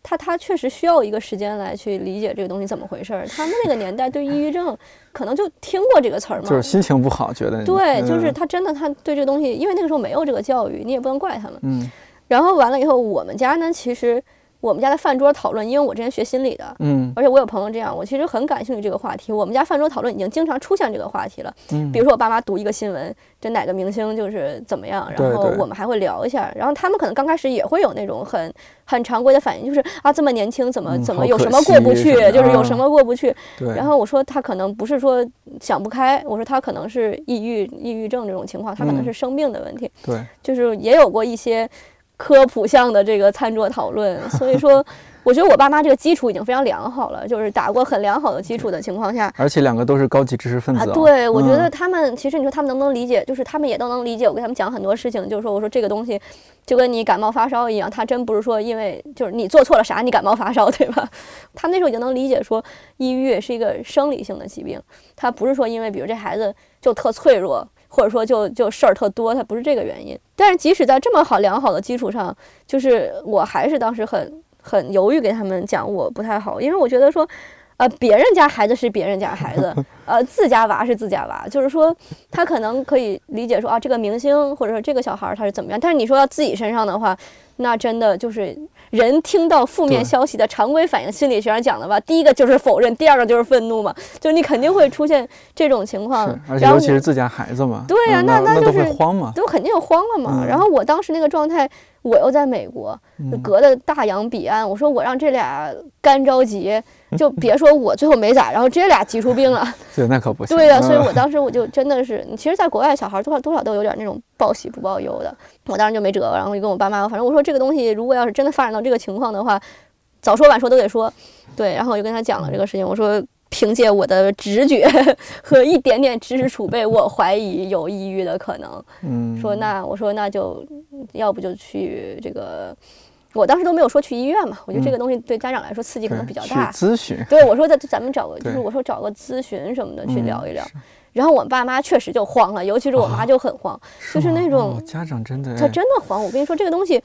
他他确实需要一个时间来去理解这个东西怎么回事儿。他们那个年代对抑郁症可能就听过这个词儿嘛，就是心情不好，觉得对，就是嗯他真的他对这个东西，因为那个时候没有这个教育，你也不能怪他们。嗯然后完了以后，我们家呢，其实我们家的饭桌讨论，因为我之前学心理的，嗯而且我有朋友这样，我其实很感兴趣这个话题。我们家饭桌讨论已经经常出现这个话题了。嗯，比如说我爸妈读一个新闻，这哪个明星就是怎么样，然后我们还会聊一下。然后他们可能刚开始也会有那种很很常规的反应，就是啊这么年轻怎么嗯怎么有什么过不去，就是有什么过不去。对，然后我说他可能不是说想不开，我说他可能是抑郁抑郁症这种情况，他可能嗯是生病的问题。对，就是也有过一些科普项的这个餐桌讨论，所以说我觉得我爸妈这个基础已经非常良好了，就是打过很良好的基础的情况下。而且两个都是高级知识分啊，子哦对，我觉得嗯他们其实你说他们能不能理解，就是他们也都能理解。我跟他们讲很多事情，就是说我说这个东西就跟你感冒发烧一样，他真不是说因为就是你做错了啥你感冒发烧，对吧？他们那时候已经能理解说抑郁是一个生理性的疾病，他不是说因为比如这孩子就特脆弱，或者说就就事儿特多，他不是这个原因。但是即使在这么好良好的基础上，就是我还是当时很很犹豫给他们讲我不太好，因为我觉得说。呃，别人家孩子是别人家孩子，呃，自家娃是自家娃，就是说，他可能可以理解说啊，这个明星或者说这个小孩儿他是怎么样，但是你说到自己身上的话，那真的就是人听到负面消息的常规反应，心理学上讲的吧，第一个就是否认，第二个就是愤怒嘛，就是你肯定会出现这种情况，，而且尤其是自家孩子嘛，对呀嗯那那就是慌嘛，都肯定慌了嘛。嗯。然后我当时那个状态，我又在美国，隔的大洋彼岸，我说我让这俩干着急，就别说我最后没咋，然后这俩急出病了。对，那可不行，对呀、所以嗯我当时我就真的是，其实，在国外小孩多少多少都有点那种报喜不报忧的。我当时就没辙，然后就跟我爸妈，反正我说这个东西如果要是真的发展到这个情况的话，早说晚说都得说。对，然后我就跟他讲了这个事情，我说凭借我的直觉 和一点点知识储备，我怀疑有抑郁的可能。嗯，说那我说那就要不就去这个，我当时都没有说去医院嘛，我觉得这个东西对家长来说刺激可能比较大。咨询，对，我说咱咱们找个，就是我说找个咨询什么的去嗯聊一聊。然后我爸妈确实就慌了，尤其是我妈就很慌，就是那种哦家长真的她哎真的慌。我跟你说，这个东西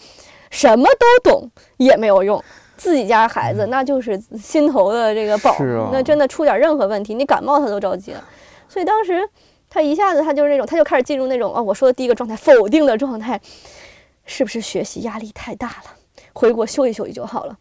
什么都懂也没有用，自己家孩子那就是心头的这个宝，那真的出点任何问题，你感冒他都着急了。所以当时他一下子他就是那种，他就开始进入那种哦，我说的第一个状态，否定的状态，是不是学习压力太大了？回国休息休息就好了。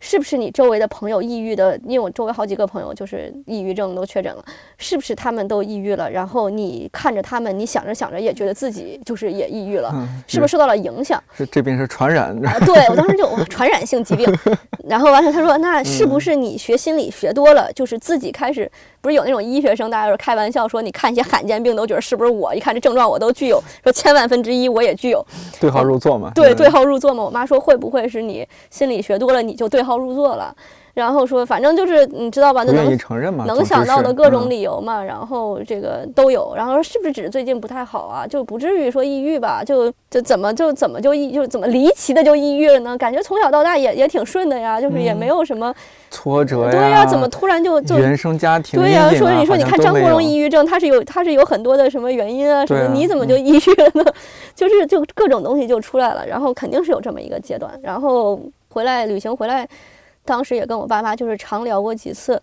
是不是你周围的朋友抑郁的？因为我周围好几个朋友就是抑郁症都确诊了，是不是他们都抑郁了？然后你看着他们，你想着想着也觉得自己就是也抑郁了，嗯是不是受到了影响？是这病是传染，啊，对 我当时就传染性疾病，然后完了他说那是不是你学心理学多了，就是自己开始不是有那种医学生，大家就是开玩笑说，你看一些罕见病都觉得是不是我，一看这症状我都具有，说千万分之一我也具有，对号入座嘛，对，嗯对号入座嘛。我妈说会不会是你心理学多了你就对号入座了？然后说反正就是你知道吧，不愿意那能承认嘛，能想到的各种嗯理由嘛，然后这个都有，然后说是不是只是最近不太好啊，就不至于说抑郁吧？就就怎么就怎么就抑就怎么离奇的就抑郁了呢？感觉从小到大也也挺顺的呀，就是也没有什么、挫折呀，对呀，怎么突然就就原生家庭对呀、啊说你说你看张国荣抑郁症，他是有他是有很多的什么原因啊什么你怎么就抑郁了呢？就是就各种东西就出来了，然后肯定是有这么一个阶段，然后回来旅行回来，当时也跟我爸妈就是常聊过几次，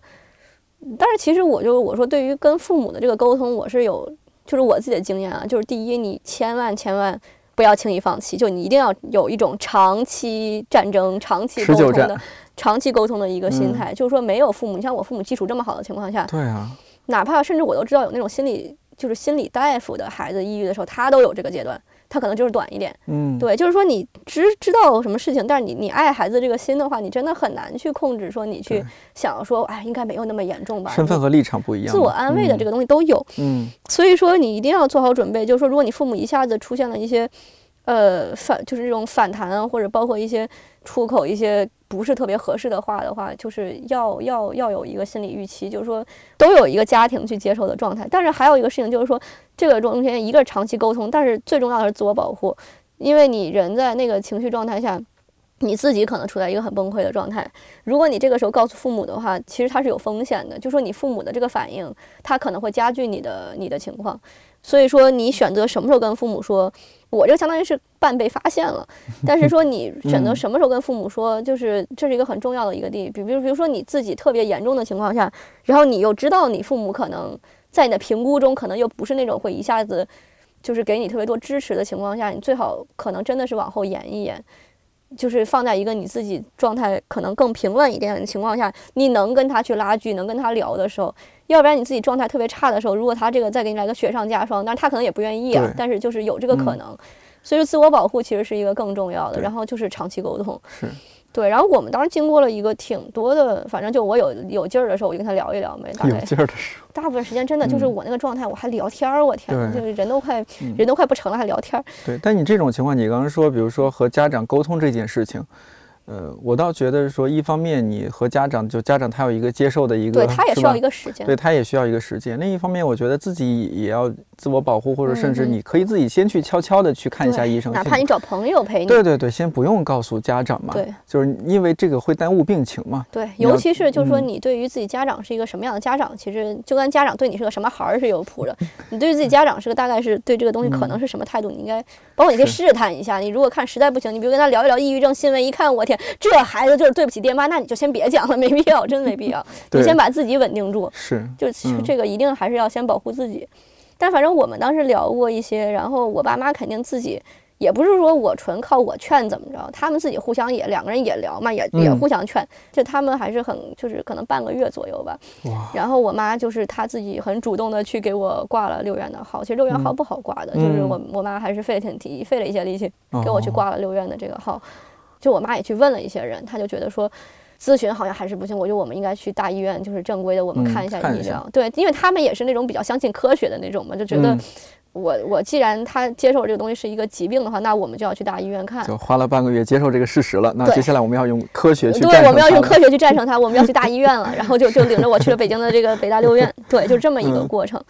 但是其实我就我说对于跟父母的这个沟通，我是有就是我自己的经验啊，就是第一，你千万千万。不要轻易放弃，就你一定要有一种长期战争、长期沟通的、长期沟通的一个心嗯态。就是说，没有父母，你像我父母基础这么好的情况下，对啊，哪怕甚至我都知道有那种心理就是心理大夫的孩子抑郁的时候，他都有这个阶段，他可能就是短一点。嗯，对，就是说你知知道什么事情，但是你你爱孩子这个心的话，你真的很难去控制，说你去对想说，哎，应该没有那么严重吧？身份和立场不一样，自我安慰的这个，个东西都有。嗯所以说你一定要做好准备，就是说，如果你父母一下子出现了一些，呃反就是这种反弹啊，或者包括一些出口一些不是特别合适的话的话，就是要要要有一个心理预期，就是说都有一个家庭去接受的状态。但是还有一个事情就是说，这个中间一个长期沟通，但是最重要的是自我保护，因为你人在那个情绪状态下。你自己可能处在一个很崩溃的状态。如果你这个时候告诉父母的话，其实它是有风险的，就说你父母的这个反应，他可能会加剧你的你的情况。所以说，你选择什么时候跟父母说，我这个相当于是半被发现了。但是说你选择什么时候跟父母说，就是这是一个很重要的一个地。比比如比如说你自己特别严重的情况下，然后你又知道你父母可能在你的评估中可能又不是那种会一下子就是给你特别多支持的情况下，你最好可能真的是往后延一延。就是放在一个你自己状态可能更平稳一点的情况下，你能跟他去拉锯，能跟他聊的时候，要不然你自己状态特别差的时候，如果他这个再给你来个雪上加霜，但是他可能也不愿意啊，但是就是有这个可嗯。能，所以说自我保护其实是一个更重要的，然后就是长期沟通，是，对，然后我们当时经过了一个挺多的，反正就我有有劲儿的时候，我就跟他聊一聊呗，大有概劲儿的时候，大部分时间真的就是嗯。我那个状态，我还聊天儿，我天呐，就是人都快嗯。人都快不成了，还聊天儿，对，但你这种情况，你刚刚说，比如说和家长沟通这件事情，呃，我倒觉得说，一方面你和家长，就家长他有一个接受的一个，对他也需要一个时间，对他也需要一个时间。另一方面，我觉得自己也要自我保护，或者甚至你可以自己先去悄悄的去看一下医生，哪怕你找朋友陪你，对对对，先不用告诉家长嘛，对就是因为这个会耽误病情嘛。对，尤其是就是说，嗯你对于自己家长是一个什么样的家长，其实就跟家长对你是个什么孩儿是有谱的。你对于自己家长是个大概是对这个东西可能是什么态度，你应该包括你可以试探一下。你如果看实在不行，你比如跟他聊一聊抑郁症新闻，一看我天，这孩子就是对不起爹妈，那你就先别讲了，没必要，真没必要。你先把自己稳定住，是，就这个一定还是要先保护自己。但反正我们当时聊过一些，然后我爸妈肯定自己也不是说我纯靠我劝怎么着，他们自己互相也两个人也聊嘛，也也嗯互相劝，就他们还是很就是可能半个月左右吧。哇，然后我妈就是她自己很主动的去给我挂了六院的号，其实六院号嗯不好挂的，就是嗯我我妈还是费了挺提费了一些力气给我去哦挂了六院的这个号。就我妈也去问了一些人，她就觉得说。咨询好像还是不行，我觉得我们应该去大医院，就是正规的，我们嗯看一下医疗。对，因为他们也是那种比较相信科学的那种嘛，就觉得嗯我、我既然他接受这个东西是一个疾病的话，那我们就要去大医院看。就花了半个月接受这个事实了。那接下来我们要用科学去对，战胜我们要用科学去战 胜它，我们要去大医院了，然后就就领着我去了北京的这个北大六院，对，就这么一个嗯过程。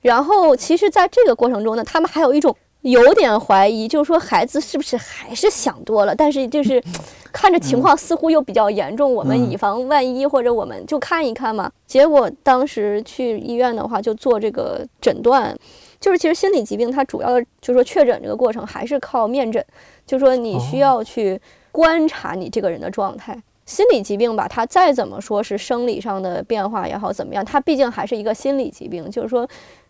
然后其实在这个过程中呢，他们还有一种有点怀疑，就是说孩子是不是还是想多了，但是就是 看着情况似乎又比较严重，我们嗯以防万一，或者我们就看一看嘛。结果当时去医院的话，就做这个诊断。就是其实心理疾病它主要的就是说确诊这个过程还是靠面诊，就是说你需哦要去观察你这个人的状态。心理疾病吧，它再怎么说是生理上的变化也好怎么样，它毕竟还是一个心理疾病。就是说，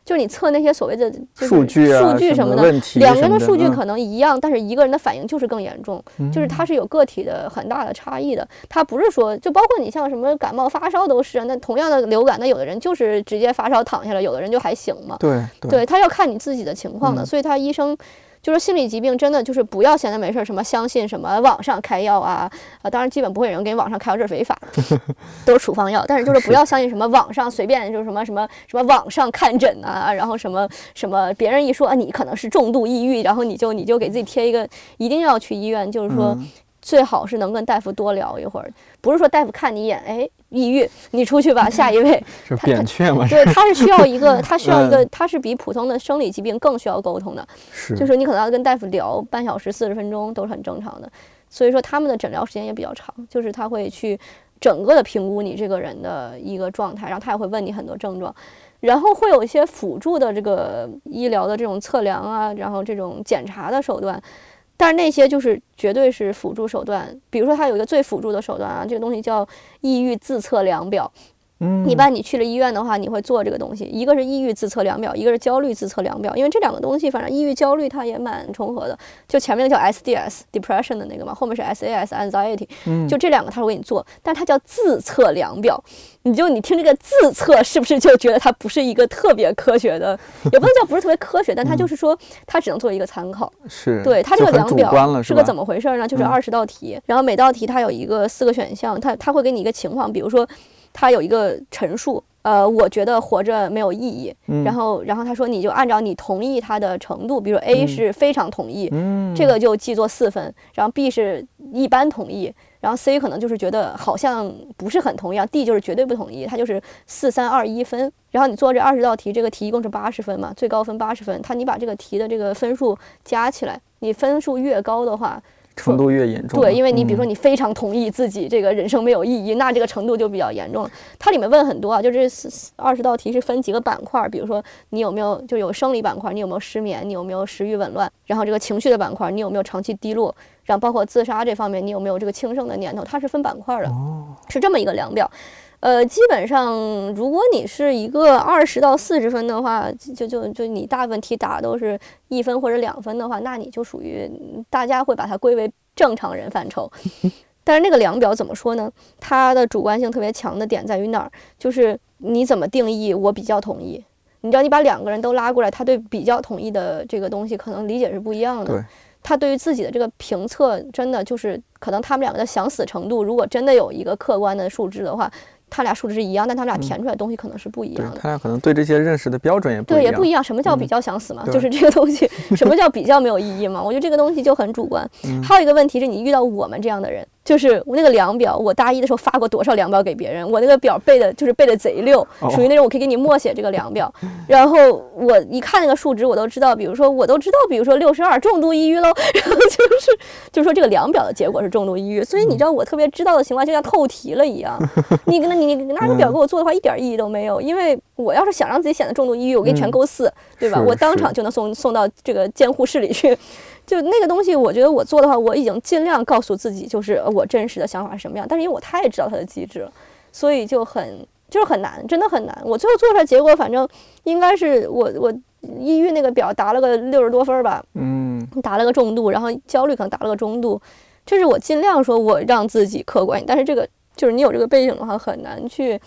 就是你测那些所谓的数据啊，数据什么的，两个人的数据可能一样，但是一个人的反应就是更严重，就是嗯它是有个体的很大的差异的。它不是说，就包括你像什么感冒发烧都是，那同样的流感，那有的人就是直接发烧躺下了，有的人就还行嘛。对对对他要看你自己的情况的，嗯所以他医生就是心理疾病真的就是不要闲着没事儿什么相信什么网上开药啊啊，当然基本不会有人给你网上开药，这是违法的，都是处方药。但是就是不要相信什么网上随便就是什么什么什么网上看诊啊，然后什么什么别人一说啊你可能是重度抑郁，然后你就你就给自己贴一个一定要去医院，就是说。嗯最好是能跟大夫多聊一会儿，不是说大夫看你一眼，哎，抑郁，你出去吧，下一位。是扁鹊吗，对，他是需要一个，他需要一个，嗯他是比普通的生理疾病更需要沟通的，是就是你可能要跟大夫聊半小时、四十分钟都是很正常的，所以说他们的诊疗时间也比较长，就是他会去整个的评估你这个人的一个状态，然后他也会问你很多症状，然后会有一些辅助的这个医疗的这种测量啊，然后这种检查的手段。但是那些就是绝对是辅助手段，比如说它有一个最辅助的手段啊，这个东西叫抑郁自测量表，嗯，一般你去了医院的话，你会做这个东西，一个是抑郁自测量表，一个是焦虑自测量表，因为这两个东西，反正抑郁、焦虑它也蛮重合的。就前面的叫 SDS depression 的那个嘛，后面是 SAS anxiety，嗯就这两个他会给你做，但是它叫自测量表。你就你听这个自测，是不是就觉得它不是一个特别科学的，也不能叫不是特别科学，但它就是说它只能做一个参考。是，对它这个量表？是个怎么回事呢？就是嗯二十道题，然后每道题它有一个四个选项，它它会给你一个情况，比如说它有一个陈述，呃，我觉得活着没有意义，嗯。然后然后他说你就按照你同意他的程度，比如 A 嗯。是非常同意，嗯，这个就记作四分，然后 B 是一般同意，然后 C 可能就是觉得好像不是很同意，然后 D 就是绝对不同意，它就是四三二一分。然后你做这二十道题，这个题一共是八十分嘛，最高分八十分，它你把这个题的这个分数加起来，你分数越高的话，程度越严重。对，因为你比如说嗯你非常同意自己这个人生没有意义，那这个程度就比较严重了。它里面问很多啊，就这二十道题是分几个板块儿，比如说你有没有就有生理板块，你有没有失眠，你有没有食欲紊乱，然后这个情绪的板块，你有没有长期低落，然后包括自杀这方面，你有没有这个轻生的念头，它是分板块儿的。哦，是这么一个量表。呃，基本上如果你是一个二十到四十分的话，就就就你大部分题答都是一分或者两分的话，那你就属于大家会把它归为正常人范畴。但是那个量表怎么说呢？它的主观性特别强的点在于哪儿？就是你怎么定义我比较同意。你知道，你把两个人都拉过来，他对比较同意的这个东西可能理解是不一样的。对他对于自己的这个评测，真的就是可能他们两个的想死程度，如果真的有一个客观的数值的话，他俩数值是一样，但他们俩填出来的东西可能是不一样的。他俩可能对这些认识的标准也不对，一样。也不一样。什么叫嗯比较想死嘛？对就是这个东西，什么叫比较没有意义嘛？我觉得这个东西就很主观。嗯还有一个问题是你遇到我们这样的人，就是我那个量表，我大一的时候发过多少量表给别人，我那个表背的就是背的贼溜，哦。属于那种我可以给你默写这个量表，然后我一看那个数值，我都知道，比如说我都知道，比如说六十二重度抑郁喽，然后就是就是说这个量表的结果是重度抑郁，所以你知道我特别知道的情况就像透题了一样，你跟那你你拿个表给我做的话一点意义都没有，因为我要是想让自己显得重度抑郁，我给你全嗯。勾四，对吧？我当场就能送送到这个监护室里去。就那个东西，我觉得我做的话，我已经尽量告诉自己，就是呃我真实的想法是什么样。但是因为我太知道它的机制了，所以就很就是很难，真的很难。我最后做出来结果，反正应该是我我抑郁那个表达了个六十多分儿吧，嗯，答了个重度，然后焦虑可能答了个中度。这是我尽量说我让自己客观，但是这个就是你有这个背景的话，很难去。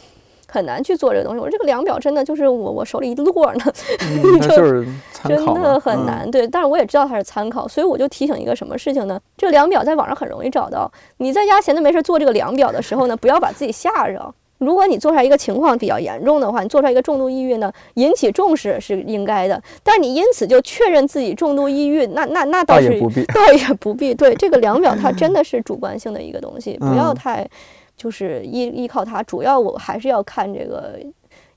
很难去做这个东西，我说这个量表真的就是我我手里一摞呢，嗯就是真的很嗯难，对，但是我也知道它是参考，所以我就提醒一个什么事情呢？这个量表在网上很容易找到。你在家闲着没事做这个量表的时候呢，不要把自己吓着。如果你做出来一个情况比较严重的话，你做出来一个重度抑郁呢，引起重视是应该的。但是你因此就确认自己重度抑郁，那那那倒是倒也不必。倒也不必。对这个量表，它真的是主观性的一个东西，不要嗯太就是依依靠它。主要我还是要看这个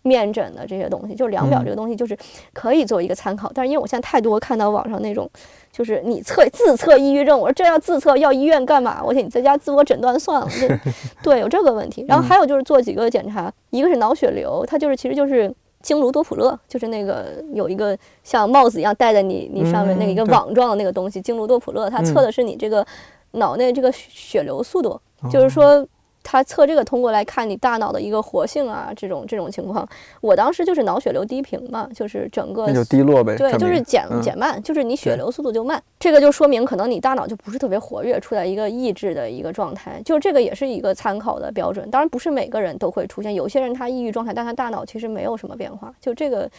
面诊的这些东西，就是量表嗯这个东西，就是可以做一个参考。但是因为我现在太多看到网上那种，就是你测自测抑郁症，我说这要自测要医院干嘛？我天，你在家自我诊断算了。这 对有这个问题。然后还有就是做几个检查，一个是脑血流，它就是其实就是。经颅多普勒就是那个有一个像帽子一样戴在你你上面那个一个网状的那个东西，经颅多普勒，它测嗯的是你这个脑内这个血流速度，哦就是说，它测这个通过来看你大脑的一个活性啊，这种这种情况。我当时就是脑血流低频嘛，就是整个那就低落呗，对，就是减嗯减慢，就是你血流速度就慢。这个就说明可能你大脑就不是特别活跃，处在一个抑制的一个状态。就这个也是一个参考的标准。当然不是每个人都会出现，有些人他抑郁状态，但他大脑其实没有什么变化。就这个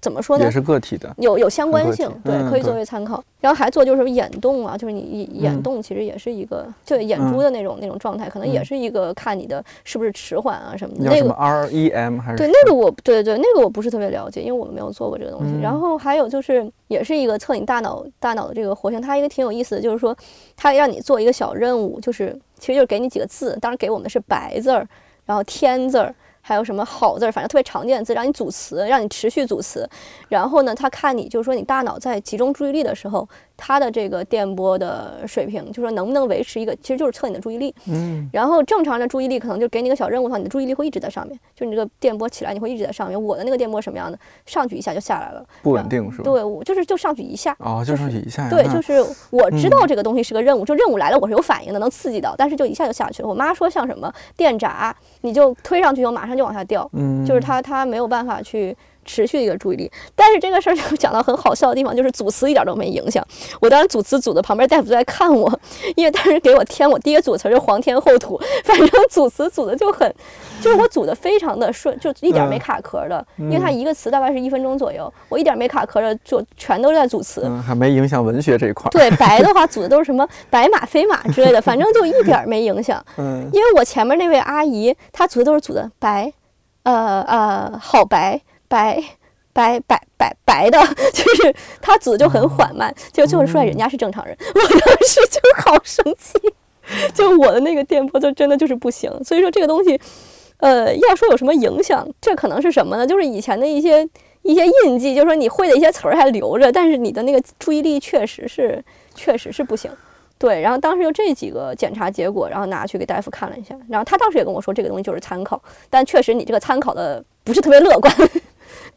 怎么说呢也？是个体的。有有相关性，对，嗯可以作为参考。然后还做就是眼动啊，就是你眼嗯动其实也是一个，就眼珠的那种那种状态，可能也是一个看你的是不是迟缓啊什么的。那个 REM 还是对那个我对对那个我不是特别了解，因为我们没有做过这个东西。嗯然后还有就是也是一个测你大脑大脑的这个活性，它一个挺有意思的，就是说它让你做一个小任务，就是其实就是给你几个字，当然给我们的是白字儿，然后天字儿。还有什么好字儿，反正特别常见的字，让你组词，让你持续组词。然后呢，他看你就是说你大脑在集中注意力的时候，他的这个电波的水平，就说能不能维持一个，其实就是测你的注意力。嗯然后正常的注意力可能就给你个小任务的话，你的注意力会一直在上面，就你这个电波起来，你会一直在上面。我的那个电波什么样的，上去一下就下来了，不稳定是吧？对，我就是就上去一下。哦，就上去一下呀。对，就是我知道嗯这个东西是个任务，就任务来了我是有反应的，能刺激到，但是就一下就下去了。我妈说像什么电闸，你就推上去以后马上就往下掉，嗯，就是它它没有办法去持续一个注意力。但是这个事儿就讲到很好笑的地方，就是组词一点都没影响。我当时组词组的旁边大夫都在看我，因为当时给我添我第一个组词是皇天后土，反正组词组的就很，就是我组的非常的顺，就一点没嗯卡壳的，因为它一个词大概是一分钟左右，我一点没卡壳的，就全都在组词。嗯，还没影响文学这一块儿。对白的话组的都是什么白马飞马之类的，反正就一点儿没影响。嗯因为我前面那位阿姨，她组的都是组的白，呃呃，好白白白白白白的，就是她组的就很缓慢，就就是说人家是正常人，我当时就好生气，就我的那个电波就真的就是不行，所以说这个东西，呃，要说有什么影响，这可能是什么呢？就是以前的一些。一些印记，就是说你会的一些词儿还留着，但是你的那个注意力确实是，确实是不行。对，然后当时就这几个检查结果，然后拿去给大夫看了一下，然后他当时也跟我说，这个东西就是参考，但确实你这个参考的不是特别乐观。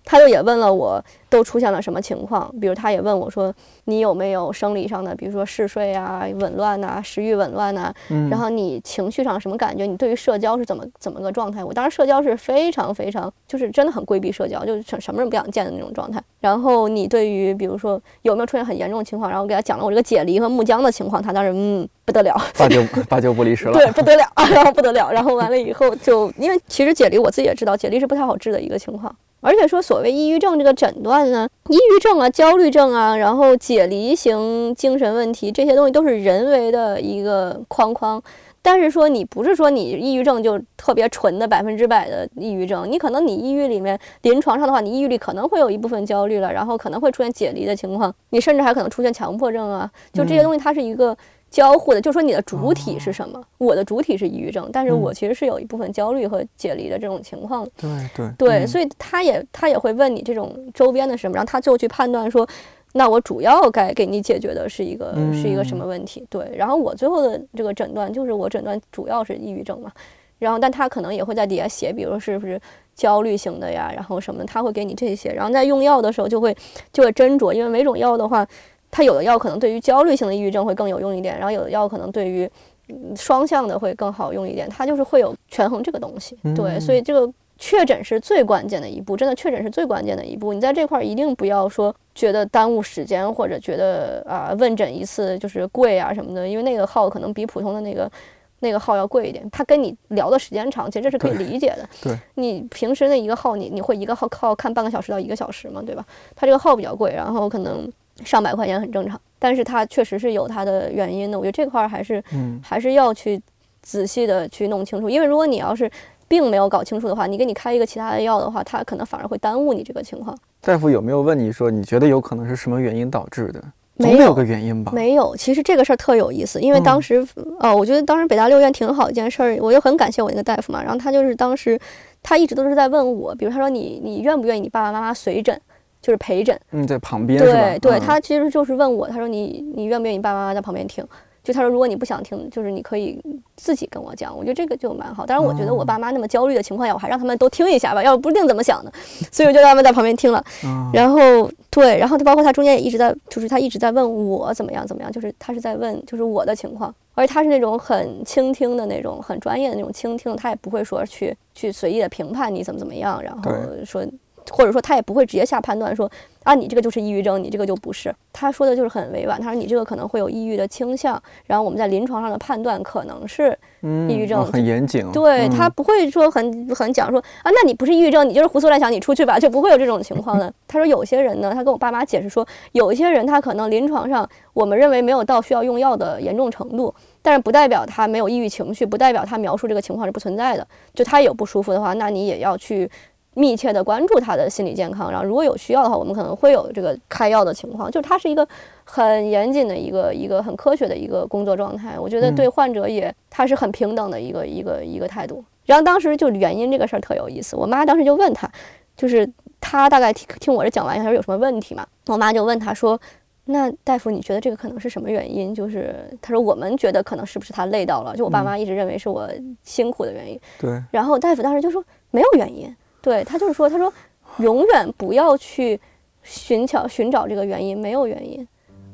他就也问了我都出现了什么情况，比如他也问我说你有没有生理上的，比如说嗜睡啊、紊乱呐、食欲紊乱呐、嗯，然后你情绪上什么感觉？你对于社交是怎么怎么个状态？我当时社交是非常非常，就是真的很规避社交，就是什什么人不想见的那种状态。然后你对于比如说有没有出现很严重的情况，然后我给他讲了我这个解离和木僵的情况，他当时嗯不得了，八九八九不离十了。对不得了，然后不得了，然后完了以后就因为其实解离我自己也知道，解离是不太好治的一个情况。而且说所谓抑郁症这个诊断呢，抑郁症啊、焦虑症啊，然后解离型精神问题这些东西都是人为的一个框框。但是说你不是说你抑郁症就特别纯的百分之百的抑郁症，你可能你抑郁里面临床上的话，你抑郁里可能会有一部分焦虑了，然后可能会出现解离的情况，你甚至还可能出现强迫症啊，就这些东西它是一个交互的，就说你的主体是什么，我的主体是抑郁症，但是我其实是有一部分焦虑和解离的这种情况。的。对对对，嗯。所以他也他也会问你这种周边的什么，然后他最后去判断说，那我主要该给你解决的是一个、是一个什么问题？对，然后我最后的这个诊断就是我诊断主要是抑郁症嘛，然后但他可能也会在底下写，比如说是不是焦虑型的呀，然后什么的，他会给你这些，然后在用药的时候就会就会斟酌，因为每种药的话，它有的药可能对于焦虑性的抑郁症会更有用一点，然后有的药可能对于嗯双向的会更好用一点，它就是会有权衡这个东西。对，嗯所以这个确诊是最关键的一步，真的确诊是最关键的一步。你在这块儿一定不要说觉得耽误时间，或者觉得啊、问诊一次就是贵啊什么的，因为那个号可能比普通的那个。那个号要贵一点，他跟你聊的时间长，其实这是可以理解的。对，你平时那一个号，你你会一个号号看半个小时到一个小时嘛，对吧？他这个号比较贵，然后可能上百块钱很正常，但是它确实是有它的原因的。我觉得这块儿还是嗯还是要去仔细的去弄清楚，因为如果你要是并没有搞清楚的话，你给你开一个其他的药的话，它可能反而会耽误你这个情况。大夫有没有问你说你觉得有可能是什么原因导致的？没有总得有个原因吧？没有，其实这个事儿特有意思，因为当嗯时，呃，我觉得当时北大六院挺好一件事儿，我就很感谢我那个大夫嘛。然后他就是当时，他一直都是在问我，比如他说你你愿不愿意你爸爸妈妈随诊，就是陪诊。嗯，在旁边？对对，嗯他其实就是问我，他说你你愿不愿意你爸爸妈妈在旁边听？就他说如果你不想听，就是你可以自己跟我讲，我觉得这个就蛮好。当然，我觉得我哦爸妈那么焦虑的情况下，我还让他们都听一下吧，要不不定怎么想的，所以我就让他们在旁边听了。啊 然后对，然后他包括他中间也一直在，就是他一直在问我怎么样怎么样，就是他是在问就是我的情况，而且他是那种很倾听的那种，很专业的那种倾听，他也不会说去去随意的评判你怎么怎么样，然后说。或者说他也不会直接下判断说啊你这个就是抑郁症，你这个就不是。他说的就是很委婉，他说你这个可能会有抑郁的倾向，然后我们在临床上的判断可能是嗯抑郁症哦很严谨。嗯对他不会说很很讲说啊，那你不是抑郁症，你就是胡思乱想，你出去吧，就不会有这种情况的。他说有些人呢，他跟我爸妈解释说，有一些人他可能临床上我们认为没有到需要用药的严重程度，但是不代表他没有抑郁情绪，不代表他描述这个情况是不存在的。就他有不舒服的话，那你也要去。密切的关注他的心理健康，然后如果有需要的话，我们可能会有这个开药的情况。就是它是一个很严谨的一个一个很科学的一个工作状态，我觉得嗯对患者也他是很平等的一个一个一个态度。然后当时就原因这个事儿特有意思，我妈当时就问他，就是他大概听听我这讲完以后有什么问题嘛，我妈就问他说，那大夫，你觉得这个可能是什么原因？就是他说我们觉得可能是不是他累到了？就我爸妈一直认为是我辛苦的原因。对，然后大夫当时就说没有原因，对他就是说，他说永远不要去寻找寻找这个原因，没有原因。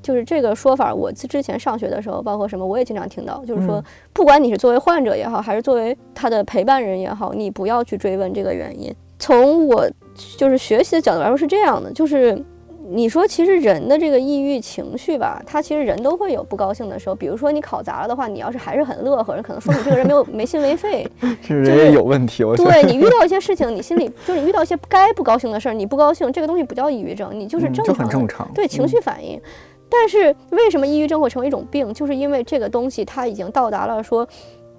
就是这个说法，我之之前上学的时候，包括什么，我也经常听到，就是说，不管你是作为患者也好，还是作为他的陪伴人也好，你不要去追问这个原因。从我就是学习的角度来说是这样的，就是你说其实人的这个抑郁情绪吧，他其实人都会有不高兴的时候。比如说你考砸了的话，你要是还是很乐呵，可能说你这个人没有没心没肺，这人也有问题。我对你遇到一些事情，你心里就是你遇到一些该不高兴的事儿，你不高兴，这个东西不叫抑郁症，你就是正常，很正常，对情绪反应。但是为什么抑郁症会成为一种病？就是因为这个东西它已经到达了说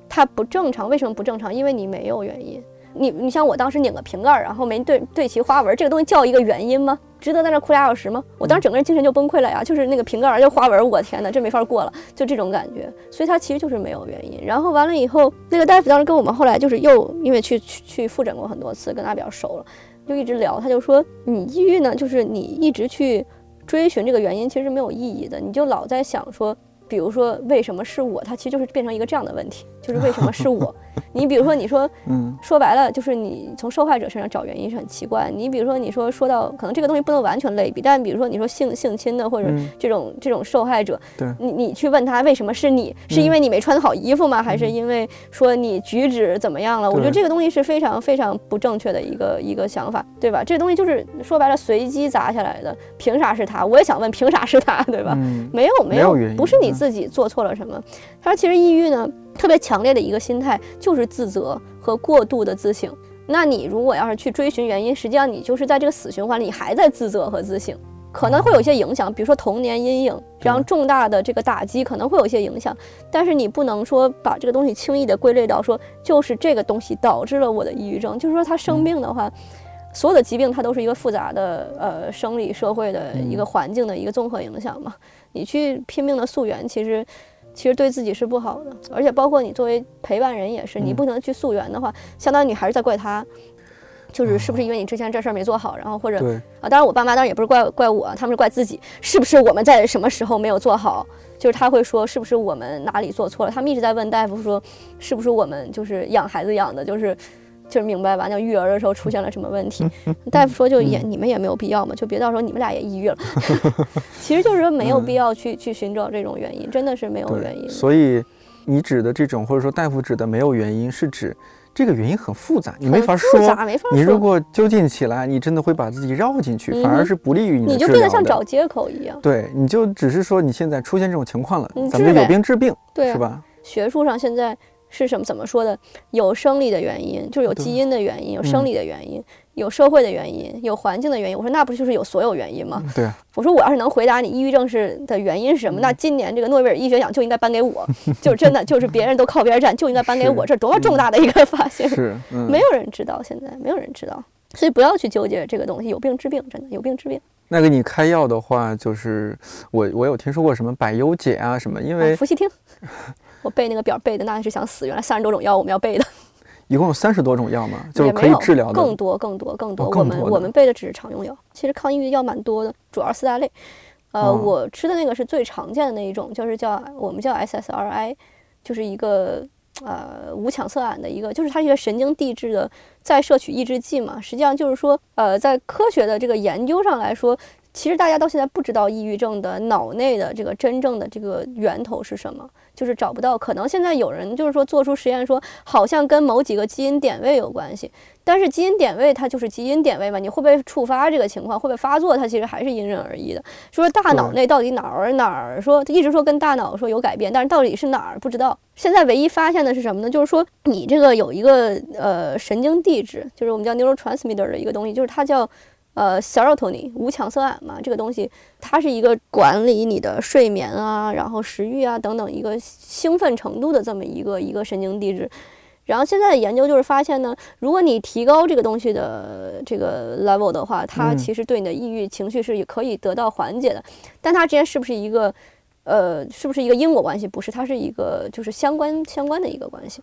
它不正常。为什么不正常？因为你没有原因。你你像我当时拧个瓶盖，然后没对对齐花纹，这个东西叫一个原因吗？值得在那哭俩小时吗？我当时整个人精神就崩溃了呀！就是那个瓶盖就花纹，我天哪，这没法过了，就这种感觉。所以它其实就是没有原因。然后完了以后，那个大夫当时跟我们后来就是又因为去去去复诊过很多次，跟他比较熟了，就一直聊。他就说你抑郁呢，就是你一直去。追寻这个原因其实是没有意义的，你就老在想说。比如说，为什么是我？他其实就是变成一个这样的问题，就是为什么是我？你比如说，你说，嗯，说白了，就是你从受害者身上找原因是很奇怪。你比如说，你说说到可能这个东西不能完全类比，但比如说你说性性侵的或者这种这种受害者，对，你你去问他为什么是你？是因为你没穿好衣服吗？还是因为说你举止怎么样了？我觉得这个东西是非常非常不正确的一个一个想法，对吧？这个东西就是说白了随机砸下来的，凭啥是他？我也想问，凭啥是他？对吧？没有没有，不是你。自己做错了什么？他说，其实抑郁呢，特别强烈的一个心态就是自责和过度的自省。那你如果要是去追寻原因，实际上你就是在这个死循环里你还在自责和自省，可能会有一些影响，比如说童年阴影，这样重大的这个打击可能会有一些影响。但是你不能说把这个东西轻易的归类到说就是这个东西导致了我的抑郁症。就是说他生病的话，所有的疾病它都是一个复杂的呃生理社会的一个环境的一个综合影响嘛。你去拼命的溯源，其实，其实对自己是不好的，而且包括你作为陪伴人也是，你不能去溯源的话，相当于你还是在怪他，就是是不是因为你之前这事儿没做好，然后或者啊，当然我爸妈当然也不是怪怪我，他们是怪自己，是不是我们在什么时候没有做好？就是他会说是不是我们哪里做错了？他们一直在问大夫说，是不是我们就是养孩子养的就是。就是明白吧？那育儿的时候出现了什么问题，大夫说就也你们也没有必要嘛，就别到时候你们俩也抑郁了。其实就是说没有必要去去寻找这种原因，真的是没有原因。所以你指的这种，或者说大夫指的没有原因，是指这个原因很复杂，你没法说。没法你如果究竟起来，你真的会把自己绕进去，反而是不利于你。你就变得像找借口一样。对，你就只是说你现在出现这种情况了，咱们就有病治病，是吧？学术上现在。是什么？怎么说的？有生理的原因，就是有基因的原因，有生理的原因，有社会的原因，有环境的原因。我说那不就是有所有原因吗？对。我说我要是能回答你抑郁症是的原因是什么，那今年这个诺贝尔医学奖就应该颁给我，就真的就是别人都靠边站，就应该颁给我，这多么重大的一个发现！是，没有人知道，现在没有人知道，所以不要去纠结这个东西，有病治病，真的有病治病。那给你开药的话，就是我我有听说过什么百忧解啊什么，因为伏羲听。我背那个表背的那是想死，原来三十多种药我们要背的，一共有三十多种药吗？就是可以治疗的更多更多更多。我们我们背的只是常用药，其实抗抑郁药蛮多的，主要四大类。呃，我吃的那个是最常见的那一种，就是叫我们叫 SSRI，就是一个呃无羟色胺的一个，就是它是一个神经递质的再摄取抑制剂嘛。实际上就是说，呃，在科学的这个研究上来说。其实大家到现在不知道抑郁症的脑内的这个真正的这个源头是什么，就是找不到。可能现在有人就是说做出实验说，好像跟某几个基因点位有关系，但是基因点位它就是基因点位嘛，你会不会触发这个情况，会不会发作，它其实还是因人而异的。说大脑内到底哪儿哪儿说一直说跟大脑说有改变，但是到底是哪儿不知道。现在唯一发现的是什么呢？就是说你这个有一个呃神经递质，就是我们叫 neurotransmitter 的一个东西，就是它叫。呃，serotonin 无羟色胺嘛，这个东西它是一个管理你的睡眠啊，然后食欲啊等等一个兴奋程度的这么一个一个神经递质。然后现在的研究就是发现呢，如果你提高这个东西的这个 level 的话，它其实对你的抑郁情绪是也可以得到缓解的。但它之间是不是一个呃，是不是一个因果关系？不是，它是一个就是相关相关的一个关系。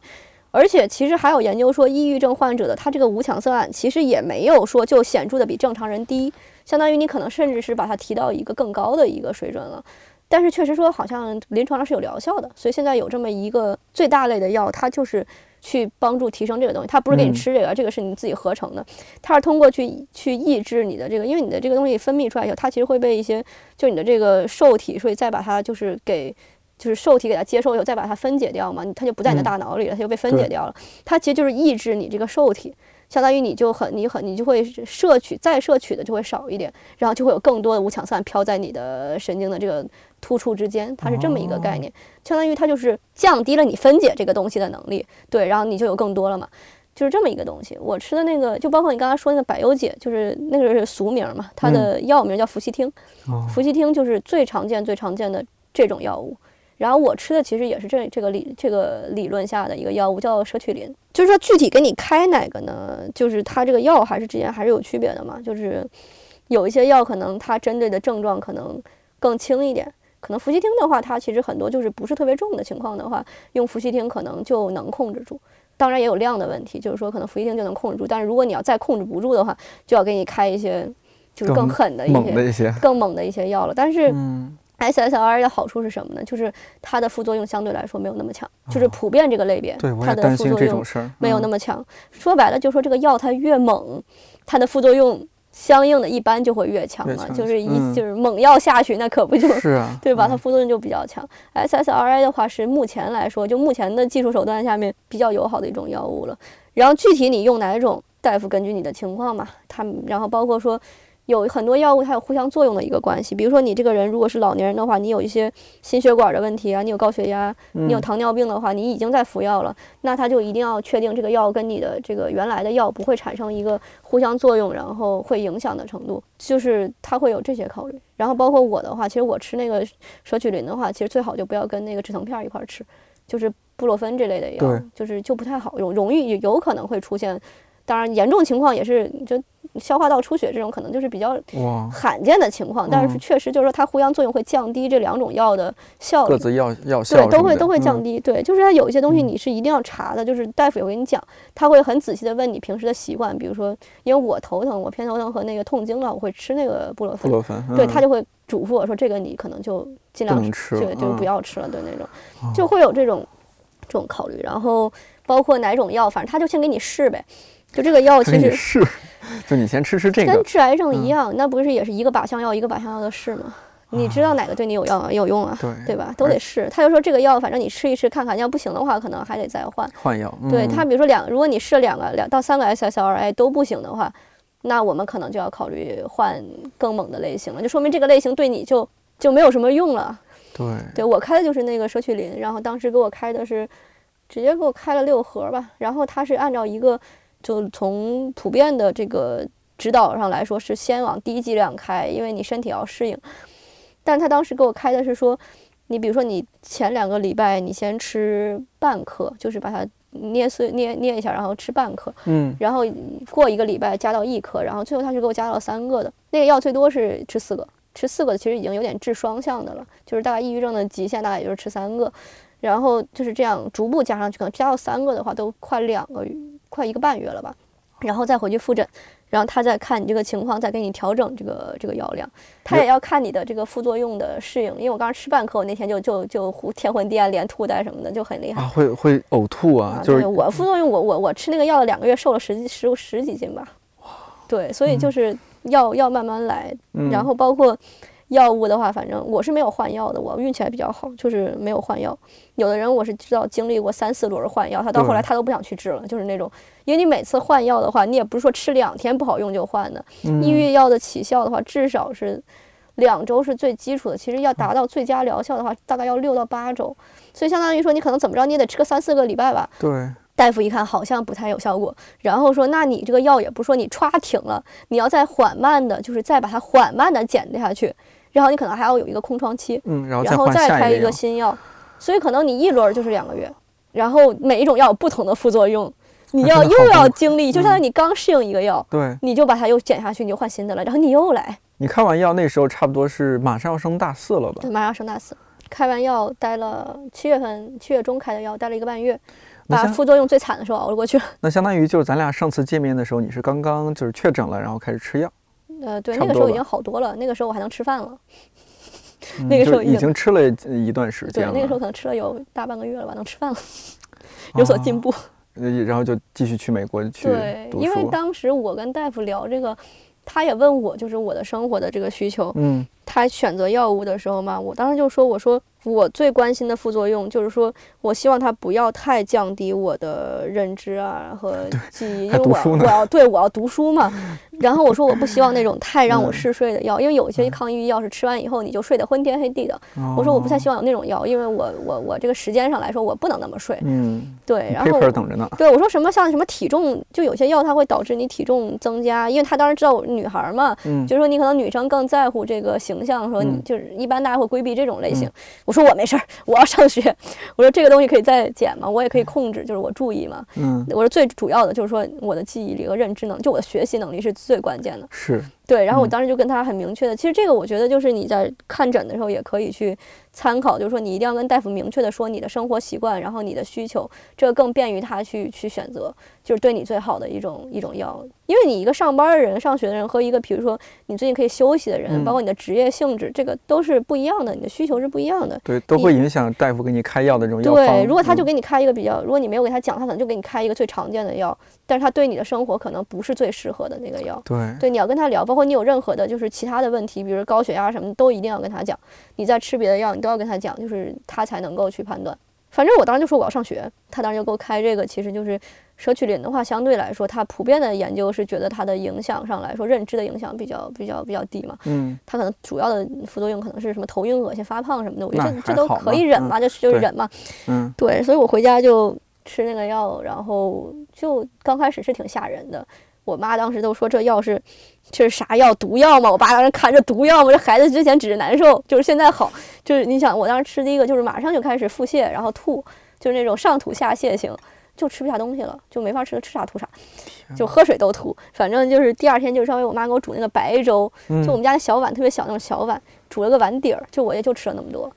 而且其实还有研究说，抑郁症患者的他这个五羟色胺其实也没有说就显著的比正常人低，相当于你可能甚至是把它提到一个更高的一个水准了。但是确实说好像临床上是有疗效的，所以现在有这么一个最大类的药，它就是去帮助提升这个东西，它不是给你嗯吃这个，这个是你自己合成的，它是通过去去抑制你的这个，因为你的这个东西分泌出来以后，它其实会被一些就你的这个受体，所以再把它就是给。就是受体给它接受以后，再把它分解掉嘛，它就不在你的嗯大脑里了，它就被分解掉了。它其实就是抑制你这个受体，相当于你就很你很你就会摄取再摄取的就会少一点，然后就会有更多的无羟色胺飘在你的神经的这个突触之间，它是这么一个概念，相当于它就是降低了你分解这个东西的能力，对，然后你就有更多了嘛。就是这么一个东西，我吃的那个，就包括你刚才说那个百忧解，就是那个是俗名嘛，它的药名叫氟西汀，哦氟西汀就是最常见、最常见的这种药物。然后我吃的其实也是这这个理这个理论下的一个药物，叫舍曲林。就是说具体给你开哪个呢？就是它这个药还是之间还是有区别的嘛。就是有一些药可能它针对的症状可能更轻一点，可能氟西汀的话，它其实很多就是不是特别重的情况的话，用氟西汀可能就能控制住。当然也有量的问题，就是说可能氟西汀就能控制住，但是如果你要再控制不住的话，就要给你开一些就是更更狠的一些猛的一些，更猛的一些药了。但是嗯，SSRI 的好处是什么呢？就是它的副作用相对来说没有那么强，就是普遍这个类别，它的副作用没有那么么强。说白了，就说这个药它越猛，它的副作用相应的一般就会越强嘛。强就是一、嗯就是猛药下去，那可不就是啊，对吧？它嗯副作用就比较强。SSRI 的话是目前来说，就目前的技术手段下面比较友好的一种药物了。然后具体你用哪种，大夫根据你的情况嘛，他们然后包括说。有很多药物它有互相作用的一个关系，比如说你这个人如果是老年人的话，你有一些心血管的问题啊，你有高血压，你有嗯糖尿病的话，你已经在服药了，那他就一定要确定这个药跟你的这个原来的药不会产生一个互相作用，然后会影响的程度，就是他会有这些考虑。然后包括我的话，其实我吃那个舍曲林的话，其实最好就不要跟那个止疼片儿一块儿吃，就是布洛芬这类的药，就是就不太好，容容易有可能会出现。当然，严重情况也是就消化道出血这种，可能就是比较，罕见的情况。但是嗯确实就是说，它互相作用会降低这两种药的效率。各自药药效对，都会都会降嗯低。对，就是它有一些东西嗯你是一定要查的，就是大夫也会跟你讲，他会很仔细的问你平时的习惯，比如说，因为我头疼，我偏头疼和那个痛经了，我会吃那个布洛芬，布洛芬，对嗯他就会嘱咐我说，这个你可能就尽量吃对，就是不嗯要吃了，对那种，哦就会有这种这种考虑。然后包括哪种药，反正他就先给你试呗。就这个药其实是，就你先吃吃这个，跟治癌症嗯一样，那不是也是一个靶向药一个靶向药的试吗？你知道哪个对你有药有用啊？对对吧？都得试。他就说这个药，反正你吃一吃看看，要不行的话，可能还得再换。换药，嗯对他，比如说两，如果你试了两个两到三个 SSRI 都不行的话，那我们可能就要考虑换更猛的类型了，就说明这个类型对你就就没有什么用了。对，对我开的就是那个舍曲林，然后当时给我开的是直接给我开了六盒吧，然后他是按照一个就从普遍的这个指导上来说是先往低剂量开，因为你身体要适应。但他当时给我开的是说，你比如说你前两个礼拜你先吃半颗，就是把它捏碎捏捏一下，然后吃半颗，嗯，然后过一个礼拜加到一颗，然后最后他是给我加到了三个的。那个药最多是吃四个，吃四个其实已经有点治双向的了，就是大概抑郁症的极限大概也就是吃三个，然后就是这样逐步加上去，可能加到三个的话都快两个月，快一个半月了吧，然后再回去复诊。然后他再看你这个情况，再给你调整这个这个药量。他也要看你的这个副作用的适应，因为我刚刚吃半颗，我那天就就就呼天昏地暗，连吐带什么的，就很厉害。啊，会会呕吐啊，就是对我副作用我，我我吃那个药两个月，瘦了十几十十几斤吧。对，所以就是要要慢慢来，嗯然后包括药物的话，反正我是没有换药的，我运气还比较好，就是没有换药。有的人我是知道经历过三四轮换药，他到后来他都不想去治了，就是那种，因为你每次换药的话，你也不是说吃两天不好用就换的，嗯抑郁药的起效的话，至少是两周是最基础的。其实要达到最佳疗效的话，大概要六到八周。所以相当于说，你可能怎么着，你也得吃个三四个礼拜吧。对，大夫一看好像不太有效果，然后说，那你这个药也不是说你歘停了，你要再缓慢的，就是再把它缓慢的减下去，然后你可能还要有一个空窗期，嗯，然后然后再开一个，新药，所以可能你一轮儿就是两个月，然后每一种药有不同的副作用，你要又要经历，就相当于你刚适应一个药，对你就把它又减下去，你就换新的了，然后你又来，你开完药那时候差不多是马上要升大四了吧对，？马上升大四，开完药待了七月份七月中开的药，待了一个半月，把副作用最惨的时候熬了过去了。那相当于就是咱俩上次见面的时候，你是刚刚就是确诊了，然后开始吃药，呃，对，那个时候已经好多了，那个时候我还能吃饭了。嗯那个时候已经吃了一段时间，了，对那个时候可能吃了有大半个月了吧，能吃饭了，有所进步。呃然后就继续去美国去对，因为。当时我跟大夫聊这个，他也问我就是我的生活的这个需求。嗯他选择药物的时候嘛，我当时就说，我说我最关心的副作用就是说我希望它不要太降低我的认知啊和 记忆，因为我要读书呢我要对我要读书嘛。然后我说我不希望那种太让我嗯嗜睡的药，因为有一些抗抑郁药是吃完以后你就睡得昏天黑地的。我说我不太希望有那种药，因为我我我这个时间上来说我不能那么睡。嗯对，然后等着呢。对我说什么像什么体重，就有些药它会导致你体重增加，因为他当时知道我是女孩儿嘛，嗯就是说你可能女生更在乎这个形象，说你嗯就是一般大家会规避这种类型。我说我没事儿，我要上学。我说这个东西可以再减嘛，我也可以控制，就是我注意嘛。嗯，我说最主要的就是说我的记忆力和认知能力，就我的学习能力是最关键的。是，对，然后我嗯当时就跟他很明确的，其实这个我觉得就是你在看诊的时候也可以去参考，就是说你一定要跟大夫明确的说你的生活习惯，然后你的需求，这个更便于他去去选择，就是对你最好的一种一种药。因为你一个上班的人、上学的人和一个比如说你最近可以休息的人，嗯包括你的职业性质，这个都是不一样的，你的需求是不一样的。对，都会影响大夫给你开药的这种药方。对，如果他就嗯给你开一个比较，如果你没有给他讲，他可能就给你开一个最常见的药，但是他对你的生活可能不是最适合的那个药。对对，你要跟他聊，包括你有任何的，就是其他的问题，比如高血压什么的，都一定要跟他讲。你在吃别的药，你都要跟他讲，就是他才能够去判断。反正我当时就说我要上学，他当时就给我开这个，其实就是舍曲林的话，相对来说，它普遍的研究是觉得它的影响上来说，认知的影响比较比较比较低嘛。嗯它可能主要的副作用可能是什么头晕、恶心、发胖什么的，我觉得这这都可以忍嘛，就是就是忍嘛。嗯对，所以我回家就吃那个药，然后就刚开始是挺吓人的。我妈当时都说这药是这是啥药？毒药吗？我爸当时看着毒药吗？这孩子之前只是难受，就是现在好。就是你想，我当时吃第一个就是马上就开始腹泻，然后吐，就是那种上吐下泻型，就吃不下东西了，就没法吃了，吃啥吐啥，就喝水都吐。反正就是第二天就稍微我妈给我煮那个白粥，嗯，就我们家的小碗特别小那种小碗，煮了个碗底儿，就我也就吃了那么多，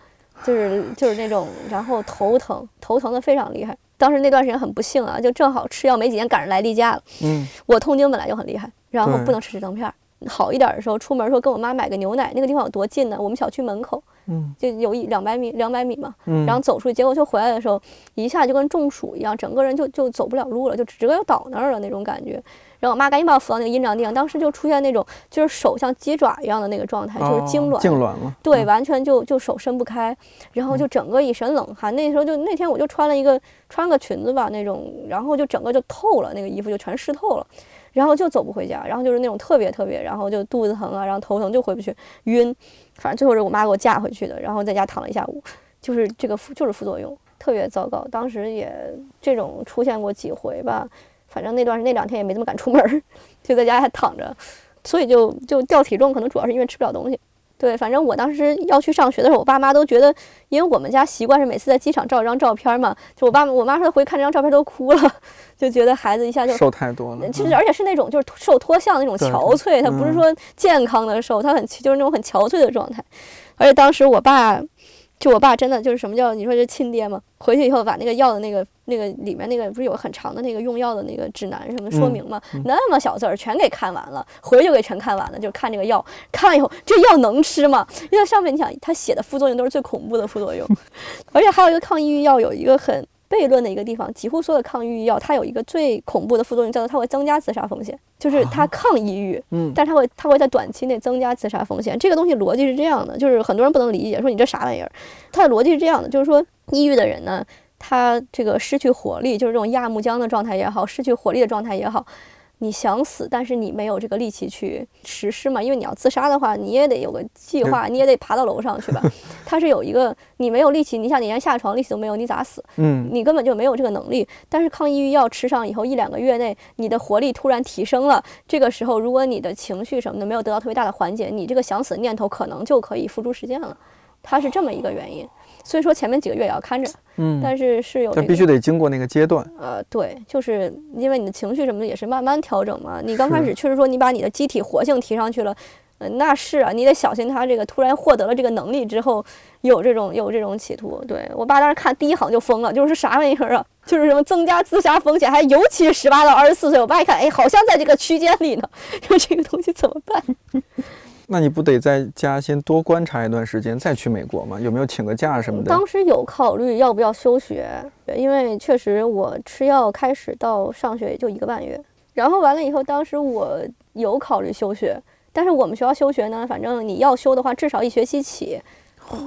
就是就是那种，然后头疼，头疼的非常厉害。当时那段时间很不幸啊，就正好吃药没几天赶上来例假了。嗯我痛经本来就很厉害，然后不能吃止疼片儿。好一点的时候，出门说跟我妈买个牛奶，那个地方有多近呢？我们小区门口嗯就有一两百米，两百米嘛。嗯，然后走出去，结果就回来的时候，一下就跟中暑一样，整个人就就走不了路了，就直接就倒那儿了那种感觉。然后我妈赶紧把我扶到那个阴凉地方，当时就出现那种就是手像鸡爪一样的那个状态，就是痉哦挛。痉挛了。对，嗯完全就就手伸不开，然后就整个一身冷汗。那时候就那天我就穿了一个穿个裙子吧那种，然后就整个就透了，那个衣服就全湿透了，然后就走不回家，然后就是那种特别特别，然后就肚子疼啊，然后头疼就回不去，晕，反正最后是我妈给我架回去的，然后在家躺了一下午，就是这个副就是副作用特别糟糕，当时也这种出现过几回吧，反正那段那两天也没怎么敢出门儿，就在家还躺着，所以就就掉体重，可能主要是因为吃不了东西。对，反正我当时要去上学的时候，我爸妈都觉得，因为我们家习惯是每次在机场照一张照片嘛，就我爸我妈说回去看这张照片都哭了，就觉得孩子一下就瘦太多了。其实嗯而且是那种就是瘦脱相那种憔悴，他不是嗯说健康的瘦，他很就是那种很憔悴的状态。而且当时我爸，就我爸真的就是什么叫你说这亲爹吗？回去以后把那个药的那个那个里面那个不是有很长的那个用药的那个指南什么说嗯明吗？嗯那么小字儿全给看完了，回去就给全看完了，就看这个药，看完以后这药能吃吗？因为它上面你想他写的副作用都是最恐怖的副作用，而且还有一个抗抑郁药有一个很。悖论的一个地方，几乎所有的抗抑郁药，它有一个最恐怖的副作用，叫做它会增加自杀风险，就是它抗抑郁，嗯但是它会它会在短期内增加自杀风险。这个东西逻辑是这样的，就是很多人不能理解，说你这啥玩意儿？它的逻辑是这样的，就是说抑郁的人呢，他这个失去活力，就是这种亚木僵的状态也好，失去活力的状态也好。你想死，但是你没有这个力气去实施嘛？因为你要自杀的话，你也得有个计划，你也得爬到楼上去吧。它是有一个，你没有力气，你想你连下床力气都没有，你咋死？嗯你根本就没有这个能力。但是抗抑郁药吃上以后，一两个月内，你的活力突然提升了。这个时候，如果你的情绪什么的没有得到特别大的缓解，你这个想死的念头可能就可以付诸实践了。它是这么一个原因。所以说前面几个月也要看着，嗯，但是是有、这个、但必须得经过那个阶段。呃，对，就是因为你的情绪什么的也是慢慢调整嘛。你刚开始确实说你把你的机体活性提上去了，呃，那是啊，你得小心他这个突然获得了这个能力之后，有这种有这种企图。对我爸当时看第一行就疯了，就是啥玩意儿啊？就是什么增加自杀风险，还尤其十八到二十四岁。我爸一看，哎，好像在这个区间里呢，说这个东西怎么办？那你不得在家先多观察一段时间，再去美国吗？有没有请个假什么的？当时有考虑要不要休学，因为确实我吃药开始到上学也就一个半月，然后完了以后，当时我有考虑休学，但是我们学校休学呢，反正你要休的话，至少一学期起，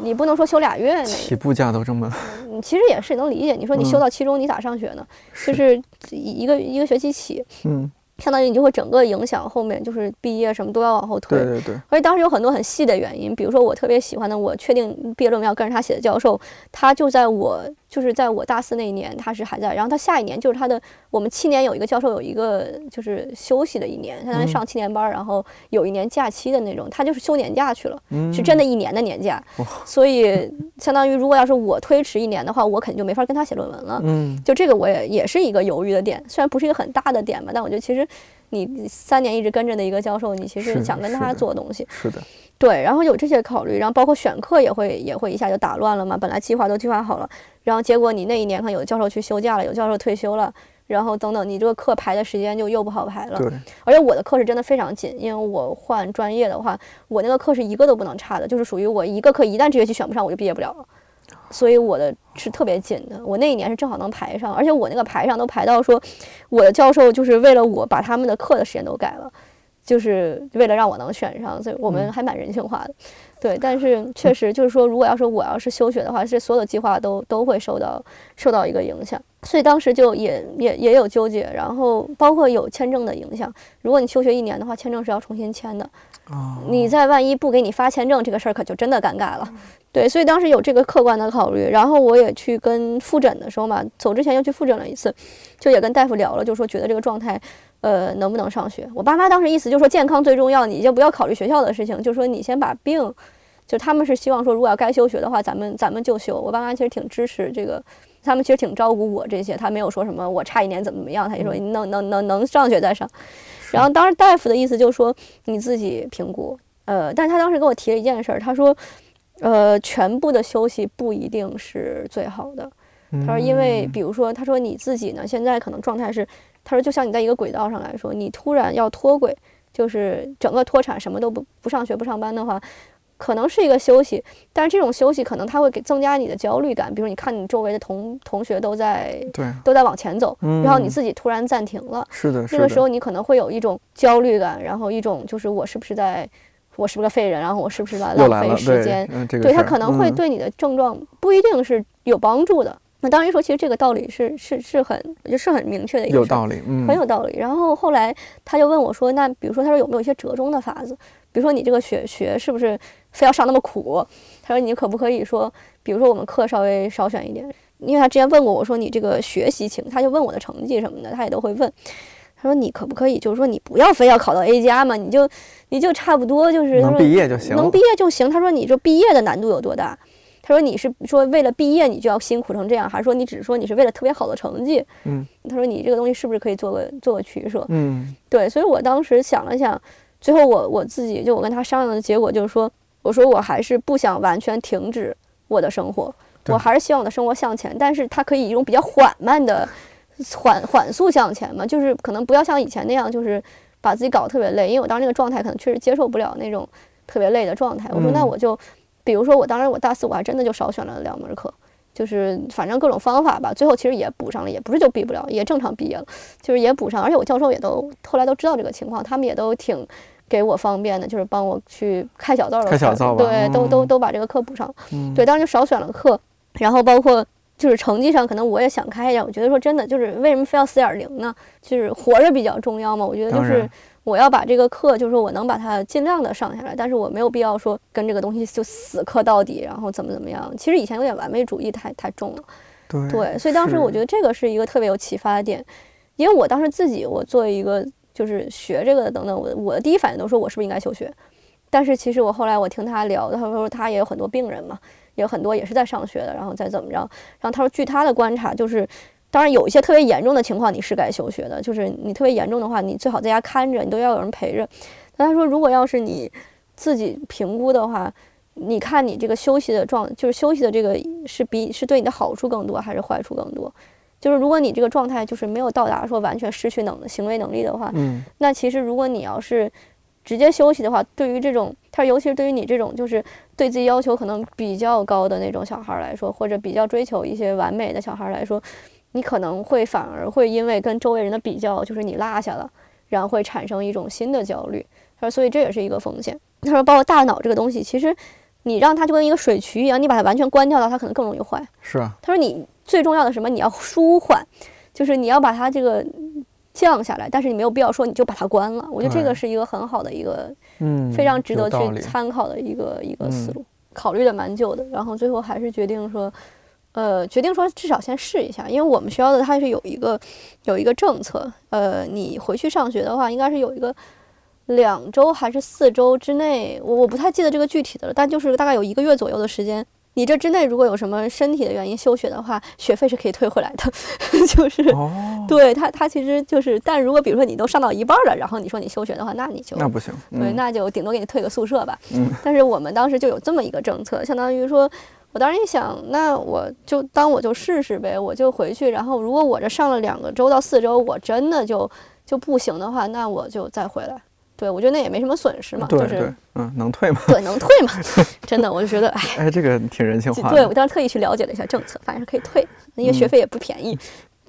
你不能说休俩月。起步价都这么，嗯，其实也是能理解。你说你休到期中，你咋上学呢？就是一个一个学期起，嗯。相当于你就会整个影响后面，就是毕业什么都要往后推。对对对。而且当时有很多很细的原因，比如说我特别喜欢的，我确定毕业论文要跟着他写的教授，他就在我。就是在我大四那一年，他是还在，然后他下一年就是他的，我们七年有一个教授有一个就是休息的一年，相当于上七年班，然后有一年假期的那种，他就是休年假去了，是真的一年的年假，所以相当于如果要是我推迟一年的话，我肯定就没法跟他写论文了，嗯，就这个我也也是一个犹豫的点，虽然不是一个很大的点吧，但我觉得其实你三年一直跟着的一个教授，你其实想跟他做东西，是的。对，然后有这些考虑，然后包括选课也会也会一下就打乱了嘛。本来计划都计划好了，然后结果你那一年可能有教授去休假了，有教授退休了，然后等等，你这个课排的时间就又不好排了。对，而且我的课是真的非常紧，因为我换专业的话，我那个课是一个都不能差的，就是属于我一个课一旦这学期选不上，我就毕业不了了。所以我的是特别紧的，我那一年是正好能排上，而且我那个排上都排到说，我的教授就是为了我把他们的课的时间都改了。就是为了让我能选上，所以我们还蛮人性化的，对。但是确实就是说，如果要是我要是休学的话，这所有的计划都都会受到受到一个影响。所以当时就也也也有纠结，然后包括有签证的影响。如果你休学一年的话，签证是要重新签的。你在万一不给你发签证，这个事儿可就真的尴尬了。对，所以当时有这个客观的考虑。然后我也去跟复诊的时候嘛，走之前又去复诊了一次，就也跟大夫聊了，就说觉得这个状态。呃，能不能上学？我爸妈当时意思就是说健康最重要，你就不要考虑学校的事情，就说你先把病，就他们是希望说，如果要该休学的话，咱们咱们就休。我爸妈其实挺支持这个，他们其实挺照顾我这些，他没有说什么我差一年怎么怎么样，他就说你能能能能上学再上。然后当时大夫的意思就是说你自己评估，呃，但是他当时跟我提了一件事儿，他说，呃，全部的休息不一定是最好的。他说，因为比如说，他说你自己呢，现在可能状态是。他说：“就像你在一个轨道上来说，你突然要脱轨，就是整个脱产，什么都不不上学不上班的话，可能是一个休息。但是这种休息可能它会给增加你的焦虑感。比如你看你周围的同同学都在对都在往前走，然后你自己突然暂停了。是的，那个时候你可能会有一种焦虑感，然后一种就是我是不是在，我是不是个废人？然后我是不是在浪费时间？对他可能会对你的症状不一定是有帮助的。”那当然说，其实这个道理是是是很，就是很明确的一个有道理，嗯，很有道理。然后后来他就问我说：“那比如说，他说有没有一些折中的法子？比如说你这个学学是不是非要上那么苦？他说你可不可以说，比如说我们课稍微少选一点？因为他之前问过我说你这个学习情，他就问我的成绩什么的，他也都会问。他说你可不可以，就是说你不要非要考到 A 加嘛，你就你就差不多就是能毕业就行，能毕业就行。他说你这毕业的难度有多大？”他说：“你是说为了毕业你就要辛苦成这样，还是说你只是说你是为了特别好的成绩？”嗯，他说：“你这个东西是不是可以做个做个取舍？”嗯，对，所以我当时想了想，最后我我自己就我跟他商量的结果就是说，我说我还是不想完全停止我的生活，我还是希望我的生活向前，但是它可以以一种比较缓慢的缓缓速向前嘛，就是可能不要像以前那样，就是把自己搞得特别累，因为我当时那个状态可能确实接受不了那种特别累的状态。我说那我就。比如说，我当时我大四我还真的就少选了两门课，就是反正各种方法吧，最后其实也补上了，也不是就毕不了，也正常毕业了，就是也补上。而且我教授也都后来都知道这个情况，他们也都挺给我方便的，就是帮我去开小灶开小灶对，都都都把这个课补上。对，当时就少选了课，然后包括就是成绩上，可能我也想开一点。我觉得说真的，就是为什么非要四点零呢？就是活着比较重要嘛。我觉得就是。我要把这个课，就是说我能把它尽量的上下来，但是我没有必要说跟这个东西就死磕到底，然后怎么怎么样。其实以前有点完美主义太太重了，对，所以当时我觉得这个是一个特别有启发的点，因为我当时自己我作为一个就是学这个的等等，我我的第一反应都说我是不是应该休学，但是其实我后来我听他聊，他说他也有很多病人嘛，也有很多也是在上学的，然后再怎么着，然后他说据他的观察就是。当然有一些特别严重的情况，你是该休学的。就是你特别严重的话，你最好在家看着，你都要有人陪着。但他说，如果要是你自己评估的话，你看你这个休息的状，就是休息的这个是比是对你的好处更多还是坏处更多？就是如果你这个状态就是没有到达说完全失去能行为能力的话，嗯那其实如果你要是直接休息的话，对于这种他尤其是对于你这种就是对自己要求可能比较高的那种小孩儿来说，或者比较追求一些完美的小孩儿来说，你可能会反而会因为跟周围人的比较，就是你落下了，然后会产生一种新的焦虑。他说，所以这也是一个风险。他说，包括大脑这个东西，其实你让它就跟一个水渠一样，你把它完全关掉了，它可能更容易坏。是啊，他说你最重要的什么？你要舒缓，就是你要把它这个降下来，但是你没有必要说你就把它关了。我觉得这个是一个很好的一个嗯，非常值得去参考的一个一个思嗯路。考虑的蛮久的，然后最后还是决定说，呃，决定说至少先试一下，因为我们学校的它是有一个有一个政策，呃，你回去上学的话，应该是有一个两周还是四周之内，我我不太记得这个具体的了，但就是大概有一个月左右的时间。你这之内如果有什么身体的原因休学的话，学费是可以退回来的，就是哦，对他他其实就是，但如果比如说你都上到一半了，然后你说你休学的话，那你就那不行，对，嗯那就顶多给你退个宿舍吧。嗯但是我们当时就有这么一个政策，相当于说，我当时一想，那我就当我就试试呗，我就回去。然后如果我这上了两个周到四周，我真的就就不行的话，那我就再回来。对，我觉得那也没什么损失嘛，对对就是，嗯，能退吗？对能退嘛。真的，我就觉得，哎，哎，这个挺人性化的，对我当时特意去了解了一下政策，反正是可以退，因为学嗯费也不便宜。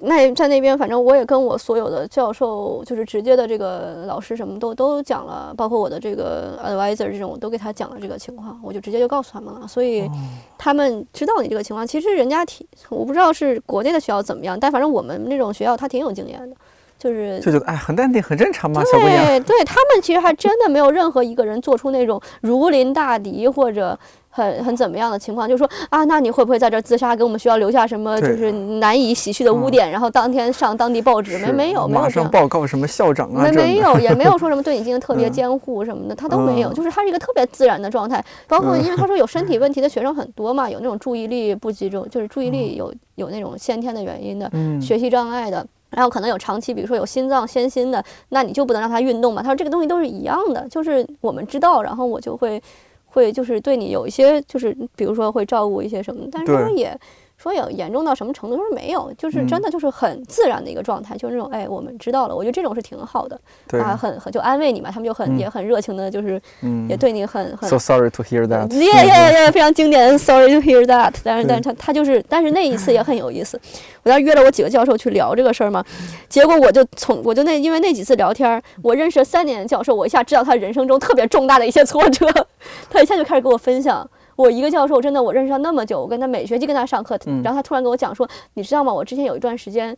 那在那边，反正我也跟我所有的教授，就是直接的这个老师什么都都讲了，包括我的这个 advisor 这种，我都给他讲了这个情况，我就直接就告诉他们了，所以哦他们知道你这个情况。其实人家挺，我不知道是国内的学校怎么样，但反正我们那种学校他挺有经验的，就是就觉得哎，很淡定，很正常嘛，小姑娘。对对，他们其实还真的没有任何一个人做出那种如临大敌或者很很怎么样的情况，就是说啊，那你会不会在这儿自杀，给我们学校留下什么就是难以洗去的污嗯点，然后当天上当地报纸？没没有没有马上。报告什么校长啊，没没有，也没有说什么对你进行 特别嗯监护什么的，他都没有，嗯就是他是一个特别自然的状态。包括嗯因为他说有身体问题的学生很多嘛，有那种注意力不集中，就是注意力有有那种先天的原因的，嗯，学习障碍的，然后可能有长期，比如说有心脏先心的，那你就不能让他运动嘛？他说这个东西都是一样的，就是我们知道，然后我就会会就是对你有一些就是比如说会照顾一些什么，但是他也。说有严重到什么程度？他说没有，就是真嗯的就是很自然的一个状态，就是那种哎，我们知道了。我觉得这种是挺好的对，啊，很很就安慰你嘛，他们就很、嗯也很热情的，就是嗯，也对你很很 So sorry to hear that。耶耶耶，非常经典，Sorry to hear that。但是，但是他他就是，但是那一次也很有意思。我当时约了我几个教授去聊这个事儿嘛，结果我就从我就那因为那几次聊天儿，我认识了三年的教授，我一下知道他人生中特别重大的一些挫折，他一下就开始跟我分享。我一个教授真的我认识他那么久，我跟他每学期跟他上课，嗯然后他突然跟我讲说，你知道吗？我之前有一段时间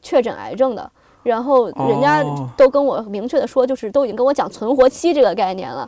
确诊癌症的。然后人家哦都跟我明确的说，就是都已经跟我讲存活期这个概念了，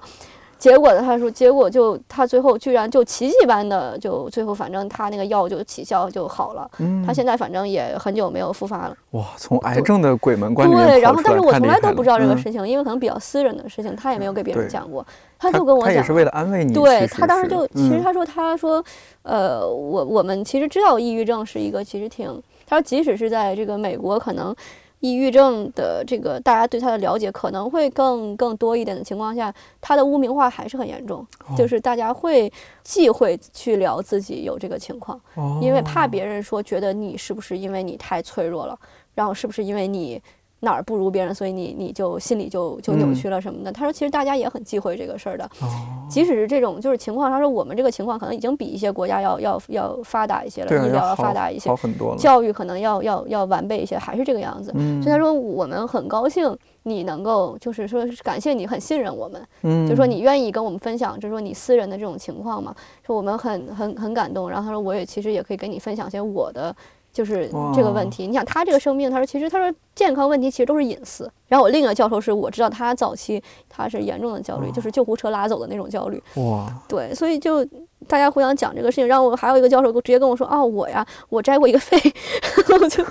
结果他说，结果就他最后居然就奇迹般的就最后反正他那个药就起效就好了，嗯。他现在反正也很久没有复发了。哇，从癌症的鬼门关对，然后但是我从来都不知道这个嗯。事情，因为可能比较私人的事情，他也没有给别人讲过，他他就跟我讲他也是为了安慰你。对他当时就，其实嗯。他说，他说，呃，我我们其实知道抑郁症是一个其实挺，他说即使是在这个美国，可能抑郁症的这个大家对他的了解可能会更更多一点的情况下，他的污名化还是很严重，哦就是大家会忌讳去聊自己有这个情况，因为怕哦别人说觉得你是不是因为你太脆弱了，然后是不是因为你。哪儿不如别人，所以你你就心里就就扭嗯曲了什么的。他说，其实大家也很忌讳这个事儿的，哦即使是这种就是情况，他说我们这个情况可能已经比一些国家要要要发达一些了，医疗要发达一些好，很多了。教育可能要要要完备一些，还是这个样子。嗯所以他说我们很高兴你能够，就是说感谢你很信任我们，嗯，就说你愿意跟我们分享，就是说你私人的这种情况嘛，说我们很很很感动。然后他说我也其实也可以跟你分享一些我的。就是这个问题，你想他这个生病，他说其实他说健康问题其实都是隐私。然后我另一个教授是我知道他早期他是严重的焦虑，就是救护车拉走的那种焦虑。哇，对，所以就大家互相讲这个事情，然后我还有一个教授直接跟我说，哦，我呀，我摘过一个肺，我就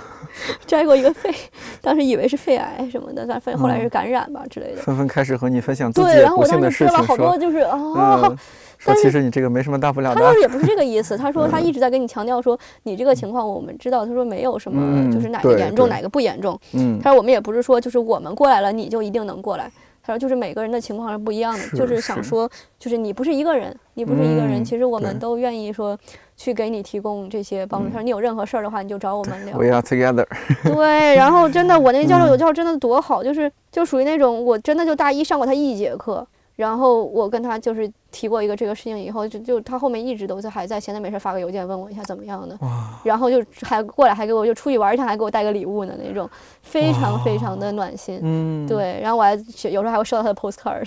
摘过一个肺，当时以为是肺癌什么的，但发现后来是感染吧之类的。纷纷开始和你分享自己对，的然后我当时说了好多，就是啊，嗯，说但其实你这个没什么大不了的他说，也不是这个意思，他说他一直在跟你强调说，你这个情况我们知道，他说没有什么，就是哪个严重哪个不严重。嗯他说我们也不是说就是我们过来了你就一定能过来，他说就是每个人的情况是不一样的，就是想说，就是你不是一个人，你不是一个人，嗯其实我们都愿意说去给你提供这些帮助。他说你有任何事儿的话，你就找我们聊。We are together。对，然后真的，我那个教授嗯有教授真的多好，就是就属于那种我真的就大一上过他一节课，然后我跟他就是提过一个这个事情以后，就就他后面一直都在还在闲的没事发个邮件问我一下怎么样的，然后就还过来还给我就出去玩一趟还给我带个礼物呢那种，非常非常的暖心。嗯，，对，然后我还有时候还会收到他的 postcard，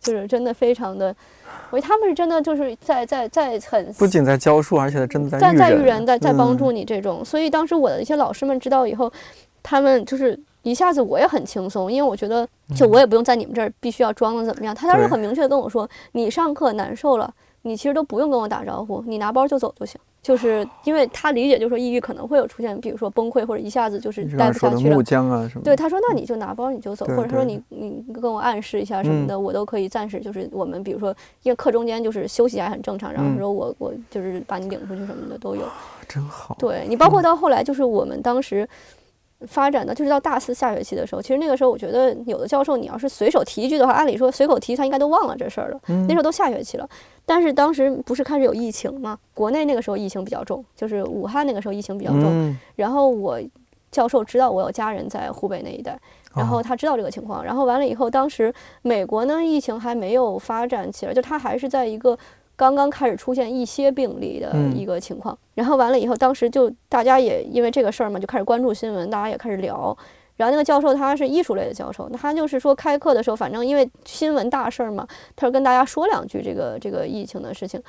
就是真的非常的，我觉得他们是真的就是在在在很不仅在教书，而且真的在在在育人，在在帮嗯助你这种。所以当时我的一些老师们知道以后，他们就是一下子我也很轻松，因为我觉得就我也不用在你们这儿必须要装的怎么样。他当时很明确的跟我说，你上课难受了，你其实都不用跟我打招呼，你拿包就走就行。就是因为他理解，就是说抑郁可能会有出现，比如说崩溃或者一下子就是待不下去了木。浆啊什么，对，他说那你就拿包你就走，对或者他说你你跟我暗示一下什么的，我都可以暂时就是我们比如说因为课中间就是休息一下很正常，然后说我我就是把你领出去什么的都有。真好。对你包括到后来就是我们当时。发展的就是到大四下学期的时候，其实那个时候我觉得有的教授你要是随手提一句的话，按理说随口提他应该都忘了这事儿了。嗯那时候都下学期了，但是当时不是开始有疫情嘛？国内那个时候疫情比较重，就是武汉那个时候疫情比较重。嗯，然后我教授知道我有家人在湖北那一带，然后哦他知道这个情况，然后完了以后，当时美国呢疫情还没有发展起来，就他还是在一个刚刚开始出现一些病例的嗯一个情况。然后完了以后，当时就大家也因为这个事儿嘛，就开始关注新闻，大家也开始聊。然后那个教授他是艺术类的教授，他就是说开课的时候，反正因为新闻大事儿嘛，他说跟大家说两句这个这个疫情的事情。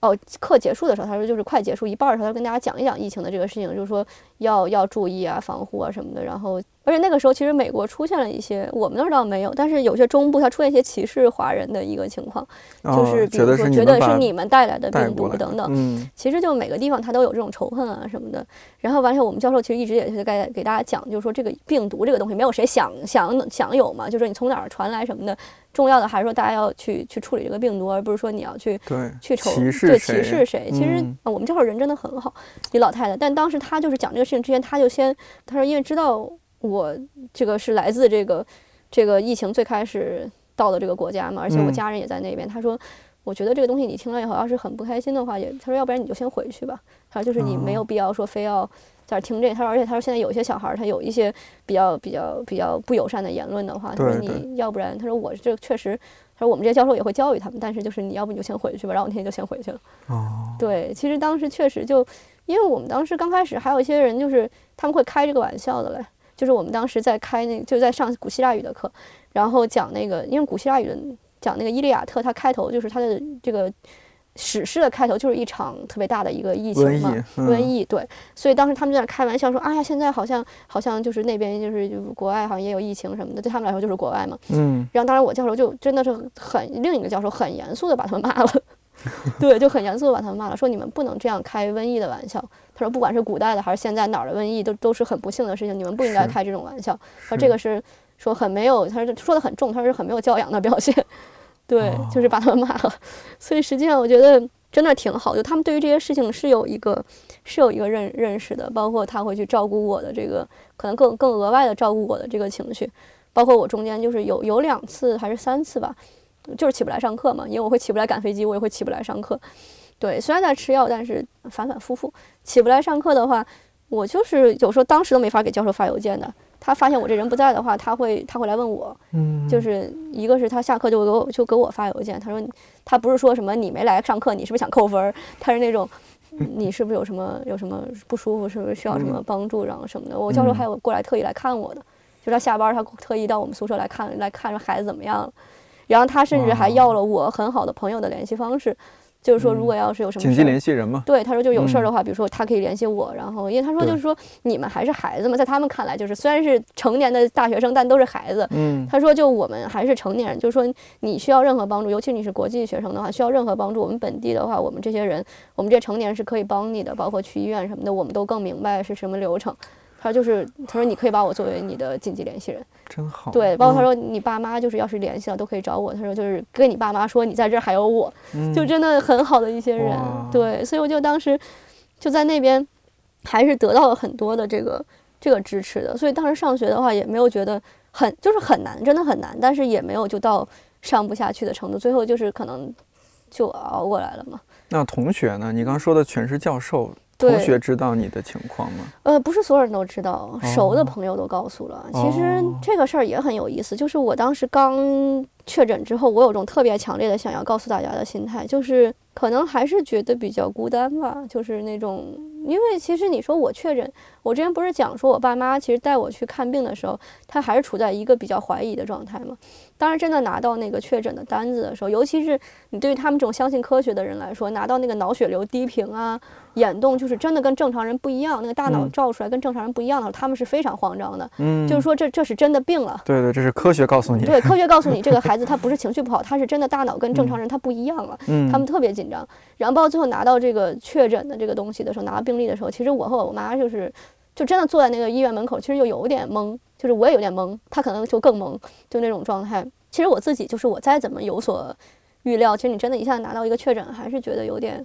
哦，课结束的时候，他说就是快结束一半儿的时候，他跟大家讲一讲疫情的这个事情，就是说要要注意啊、防护啊什么的。然后，而且那个时候其实美国出现了一些，我们那儿倒没有，但是有些中部它出现一些歧视华人的一个情况，就哦是比如说觉得是是你们带来的病毒等等。嗯，其实就每个地方它都有这种仇恨啊什么的。然后完了，我们教授其实一直也是该给大家讲，就是说这个病毒这个东西没有谁想想想有嘛，就是说你从哪儿传来什么的。重要的还是说大家要去去处理这个病毒，而不是说你要去对，去仇歧视对谁歧视谁。其实、我们教授人真的很好，一老太太。但当时她就是讲这个事情之前，她就先她说，因为知道我这个是来自这个这个疫情最开始到的这个国家嘛，而且我嗯家人也在那边。他说，我觉得这个东西你听了以后，要是很不开心的话，也他说，要不然你就先回去吧。他说，就是你没有哦必要说非要。在这儿听这，他说，而且他说现在有一些小孩儿，他有一些比较比较比较不友善的言论的话，他说你要不然，他说我这确实，他说我们这些教授也会教育他们，但是就是你要不你就先回去吧，然后我那天就先回去了。哦，对，其实当时确实就，因为我们当时刚开始还有一些人就是他们会开这个玩笑的嘞，就是我们当时在开那就在上古希腊语的课，然后讲那个，因为古希腊语的讲那个《伊利亚特》，它开头就是它的这个史诗的开头就是一场特别大的一个疫情嘛，瘟疫，嗯，瘟疫，对，所以当时他们就在那开玩笑说，哎呀，现在好像好像就是那边就是就国外好像也有疫情什么的，对他们来说就是国外嘛。嗯，然后当时我教授就真的是很另一个教授很严肃的把他们骂了，对，就很严肃的把他们骂了，说你们不能这样开瘟疫的玩笑。他说不管是古代的还是现在哪儿的瘟疫，都都是很不幸的事情，你们不应该开这种玩笑。说这个是说很没有，他说说的很重，他说是很没有教养的表现，对，哦就是把他们骂了。所以实际上我觉得真的挺好，就他们对于这些事情是有一个是有一个认认识的，包括他会去照顾我的这个，可能更更额外的照顾我的这个情绪。包括我中间就是有有两次还是三次吧，就是起不来上课嘛，因为我会起不来赶飞机，我也会起不来上课。对，虽然在吃药，但是反反复复起不来上课的话，我就是有时候当时都没法给教授发邮件的。他发现我这人不在的话，他会他会来问我，嗯，就是一个是他下课就给我就给我发邮件，他说他不是说什么你没来上课，你是不是想扣分儿？他是那种 你是不是有什么有什么不舒服，是不是需要什么帮助，然后什么的。我教授嗯还有过来特意来看我的，就是他下班他特意到我们宿舍来看来看说孩子怎么样了，然后他甚至还要了我很好的朋友的联系方式，就是说如果要是有什么紧急联系人嘛，对，他说就有事儿嗯的话，比如说他可以联系我，然后因为他说就是说你们还是孩子嘛，在他们看来就是虽然是成年的大学生，但都是孩子。嗯，他说就我们还是成年人，就是说你需要任何帮助，尤其你是国际学生的话，需要任何帮助，我们本地的话，我们这些人，我们这些成年人是可以帮你的，包括去医院什么的，我们都更明白是什么流程。他就是他说你可以把我作为你的紧急联系人，真好，对，包括他嗯说你爸妈就是要是联系了都可以找我，他说就是跟你爸妈说你在这儿还有我，嗯就真的很好的一些人，对，所以我就当时就在那边，还是得到了很多的这个这个支持的，所以当时上学的话也没有觉得很就是很难，真的很难，但是也没有就到上不下去的程度，最后就是可能就熬过来了嘛。那同学呢？你刚说的全是教授，对同学知道你的情况吗？呃，不是所有人都知道，熟的哦朋友都告诉了。其实哦这个事儿也很有意思，就是我当时刚确诊之后，我有种特别强烈的想要告诉大家的心态，就是可能还是觉得比较孤单吧，就是那种，因为其实你说我确诊，我之前不是讲说我爸妈其实带我去看病的时候，他还是处在一个比较怀疑的状态嘛。当然，真的拿到那个确诊的单子的时候，尤其是你对于他们这种相信科学的人来说，拿到那个脑血流低频啊、眼动，就是真的跟正常人不一样，那个大脑嗯照出来跟正常人不一样的时候，他们是非常慌张的，嗯，就是说这这是真的病了。对对，这是科学告诉你。对，科学告诉你，这个孩子他不是情绪不好，他是真的大脑跟正常人他不一样了。嗯，他们特别紧张。然后包括最后拿到这个确诊的这个东西的时候，拿到病历的时候，其实我和我妈就是就真的坐在那个医院门口，其实就有点懵，就是我也有点懵，她可能就更懵，就那种状态。其实我自己就是我再怎么有所预料，其实你真的一下子拿到一个确诊，还是觉得有点。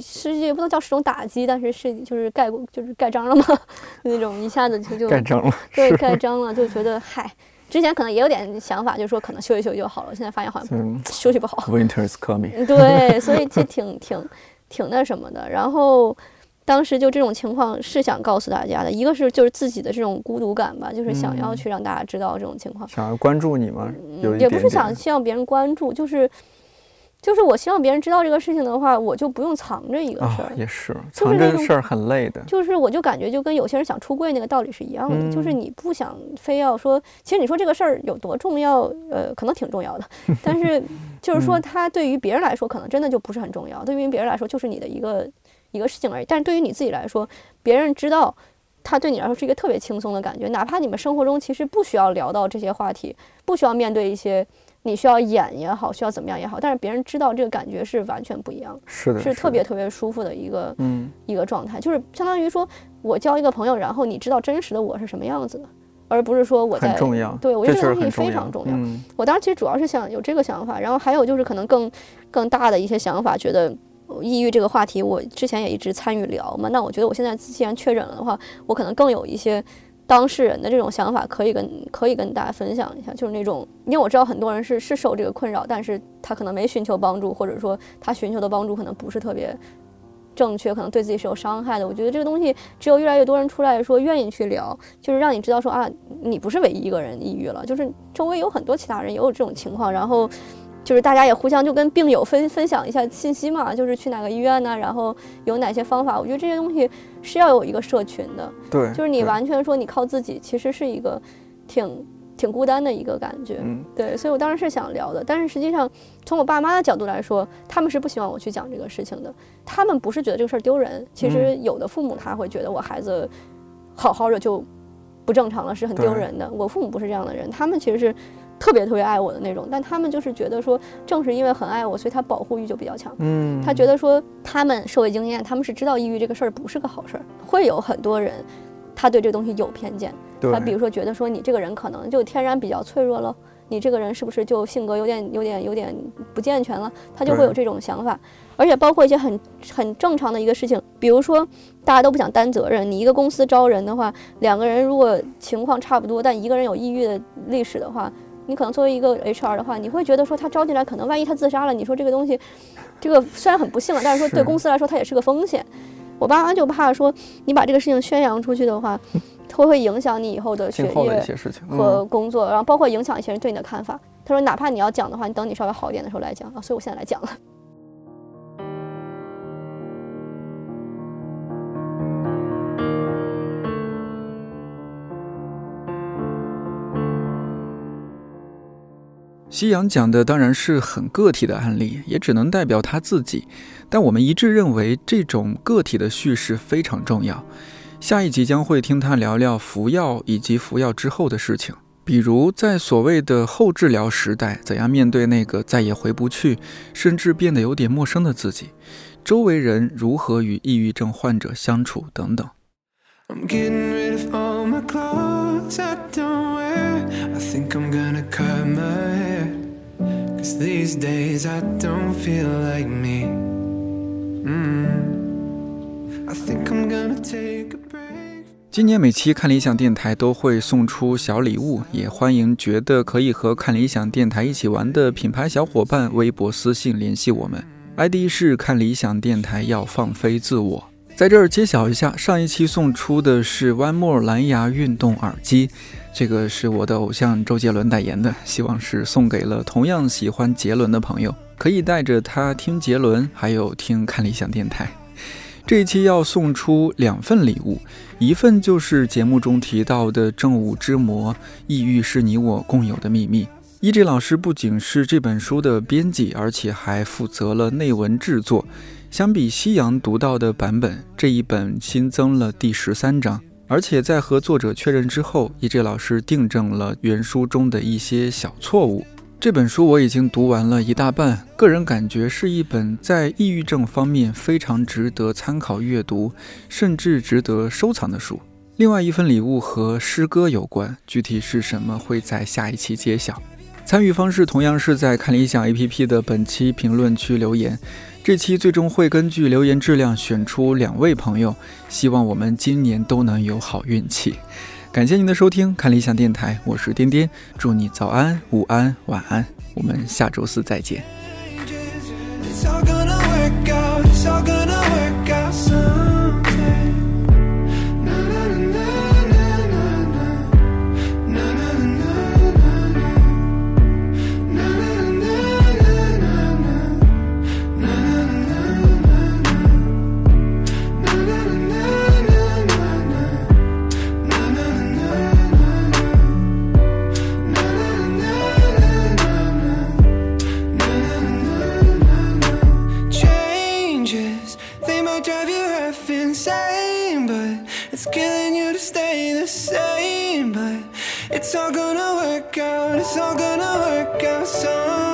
是也不能叫是种打击，但是是就是盖过就是盖章了嘛，那种一下子就就盖章了，对盖章了，就觉得嗨，之前可能也有点想法，就是说可能休息休息就好了，现在发现好像嗯 休息不好，，Winter is coming。对，所以其实挺挺挺那什么的。然后当时就这种情况是想告诉大家的，一个是就是自己的这种孤独感吧，就是想要嗯去让大家知道这种情况，想要关注你吗？也不是想希望别人关注，就是就是我希望别人知道这个事情的话，我就不用藏着一个事啊儿，。也是，藏着事儿很累的。就是我就感觉就跟有些人想出柜那个道理是一样的，就是嗯你不想非要说，其实你说这个事儿有多重要，呃，可能挺重要的，但是就是说嗯它对于别人来说可能真的就不是很重要，对于别人来说就是你的一个一个事情而已，但是对于你自己来说，别人知道。他对你来说是一个特别轻松的感觉，哪怕你们生活中其实不需要聊到这些话题，不需要面对一些你需要演也好，需要怎么样也好，但是别人知道这个感觉是完全不一样的，是的，是特别特别舒服的一个嗯，一个状态，就是相当于说我交一个朋友，然后你知道真实的我是什么样子的，而不是说我在很重要。对我觉得这个东西非常重要。嗯我当时其实主要是想有这个想法，然后还有就是可能更更大的一些想法，觉得抑郁这个话题，我之前也一直参与聊嘛。那我觉得我现在既然确诊了的话，我可能更有一些当事人的这种想法，可以跟可以跟大家分享一下。就是那种，因为我知道很多人是是受这个困扰，但是他可能没寻求帮助，或者说他寻求的帮助可能不是特别。正确可能对自己是有伤害的，我觉得这个东西只有越来越多人出来说愿意去聊，就是让你知道说啊，你不是唯一一个人抑郁了，就是周围有很多其他人也有这种情况，然后就是大家也互相就跟病友分分享一下信息嘛，就是去哪个医院呢，然后有哪些方法，我觉得这些东西是要有一个社群的，对，就是你完全说你靠自己，其实是一个挺挺孤单的一个感觉。嗯对，所以我当时是想聊的，但是实际上从我爸妈的角度来说，他们是不希望我去讲这个事情的。他们不是觉得这个事儿丢人，其实有的父母他会觉得我孩子好好的就不正常了，是很丢人的。我父母不是这样的人，他们其实是特别特别爱我的那种，但他们就是觉得说，正是因为很爱我，所以他保护欲就比较强。嗯，他觉得说他们社会经验，他们是知道抑郁这个事儿不是个好事儿，会有很多人他对这个东西有偏见。对他比如说觉得说你这个人可能就天然比较脆弱了，你这个人是不是就性格有点有点有点不健全了？他就会有这种想法，而且包括一些很很正常的一个事情，比如说大家都不想担责任，你一个公司招人的话，两个人如果情况差不多，但一个人有抑郁的历史的话。你可能作为一个 HR 的话，你会觉得说他招进来，可能万一他自杀了，你说这个东西，这个虽然很不幸了，但是说对公司来说，它也是个风险。我爸妈就怕说你把这个事情宣扬出去的话，会会影响你以后的学今后的一业些事情和嗯工作，然后包括影响一些人对你的看法。他说，哪怕你要讲的话，你等你稍微好一点的时候来讲啊。所以我现在来讲了。夕阳讲的当然是很个体的案例，也只能代表他自己。但我们一致认为，这种个体的叙事非常重要。下一集将会听他聊聊服药以及服药之后的事情，比如在所谓的后治疗时代，怎样面对那个再也回不去，甚至变得有点陌生的自己，周围人如何与抑郁症患者相处等等。I'm getting rid of all my clothes I don't wear. I think I'm gonna cut my these days I don't feel like me. Mm. I think I'm gonna take a break. 今年每期看理想电台都会送出小礼物，也欢迎觉得可以和看理想电台一起玩的品牌小伙伴微博私信联系我们，ID 是看理想电台要放飞自我。在这儿揭晓一下，上一期送出的是 One More 蓝牙运动耳机，这个是我的偶像周杰伦代言的，希望是送给了同样喜欢杰伦的朋友，可以带着他听杰伦，还有听看理想电台。这一期要送出两份礼物，一份就是节目中提到的《正午之魔》，抑郁是你我共有的秘密。一 J 老师不仅是这本书的编辑，而且还负责了内文制作。相比西洋读到的版本，这一本新增了第十三章，而且在和作者确认之后，一 J 老师订正了原书中的一些小错误。这本书我已经读完了一大半，个人感觉是一本在抑郁症方面非常值得参考阅读，甚至值得收藏的书。另外一份礼物和诗歌有关，具体是什么会在下一期揭晓。参与方式同样是在看理想 APP 的本期评论区留言。这期最终会根据留言质量选出两位朋友，希望我们今年都能有好运气。感谢您的收听，看理想电台，我是颠颠，祝你早安、午安、晚安，我们下周四再见。drive you half insane, but it's killing you to stay the same. But it's all gonna work out, it's all gonna work out Some.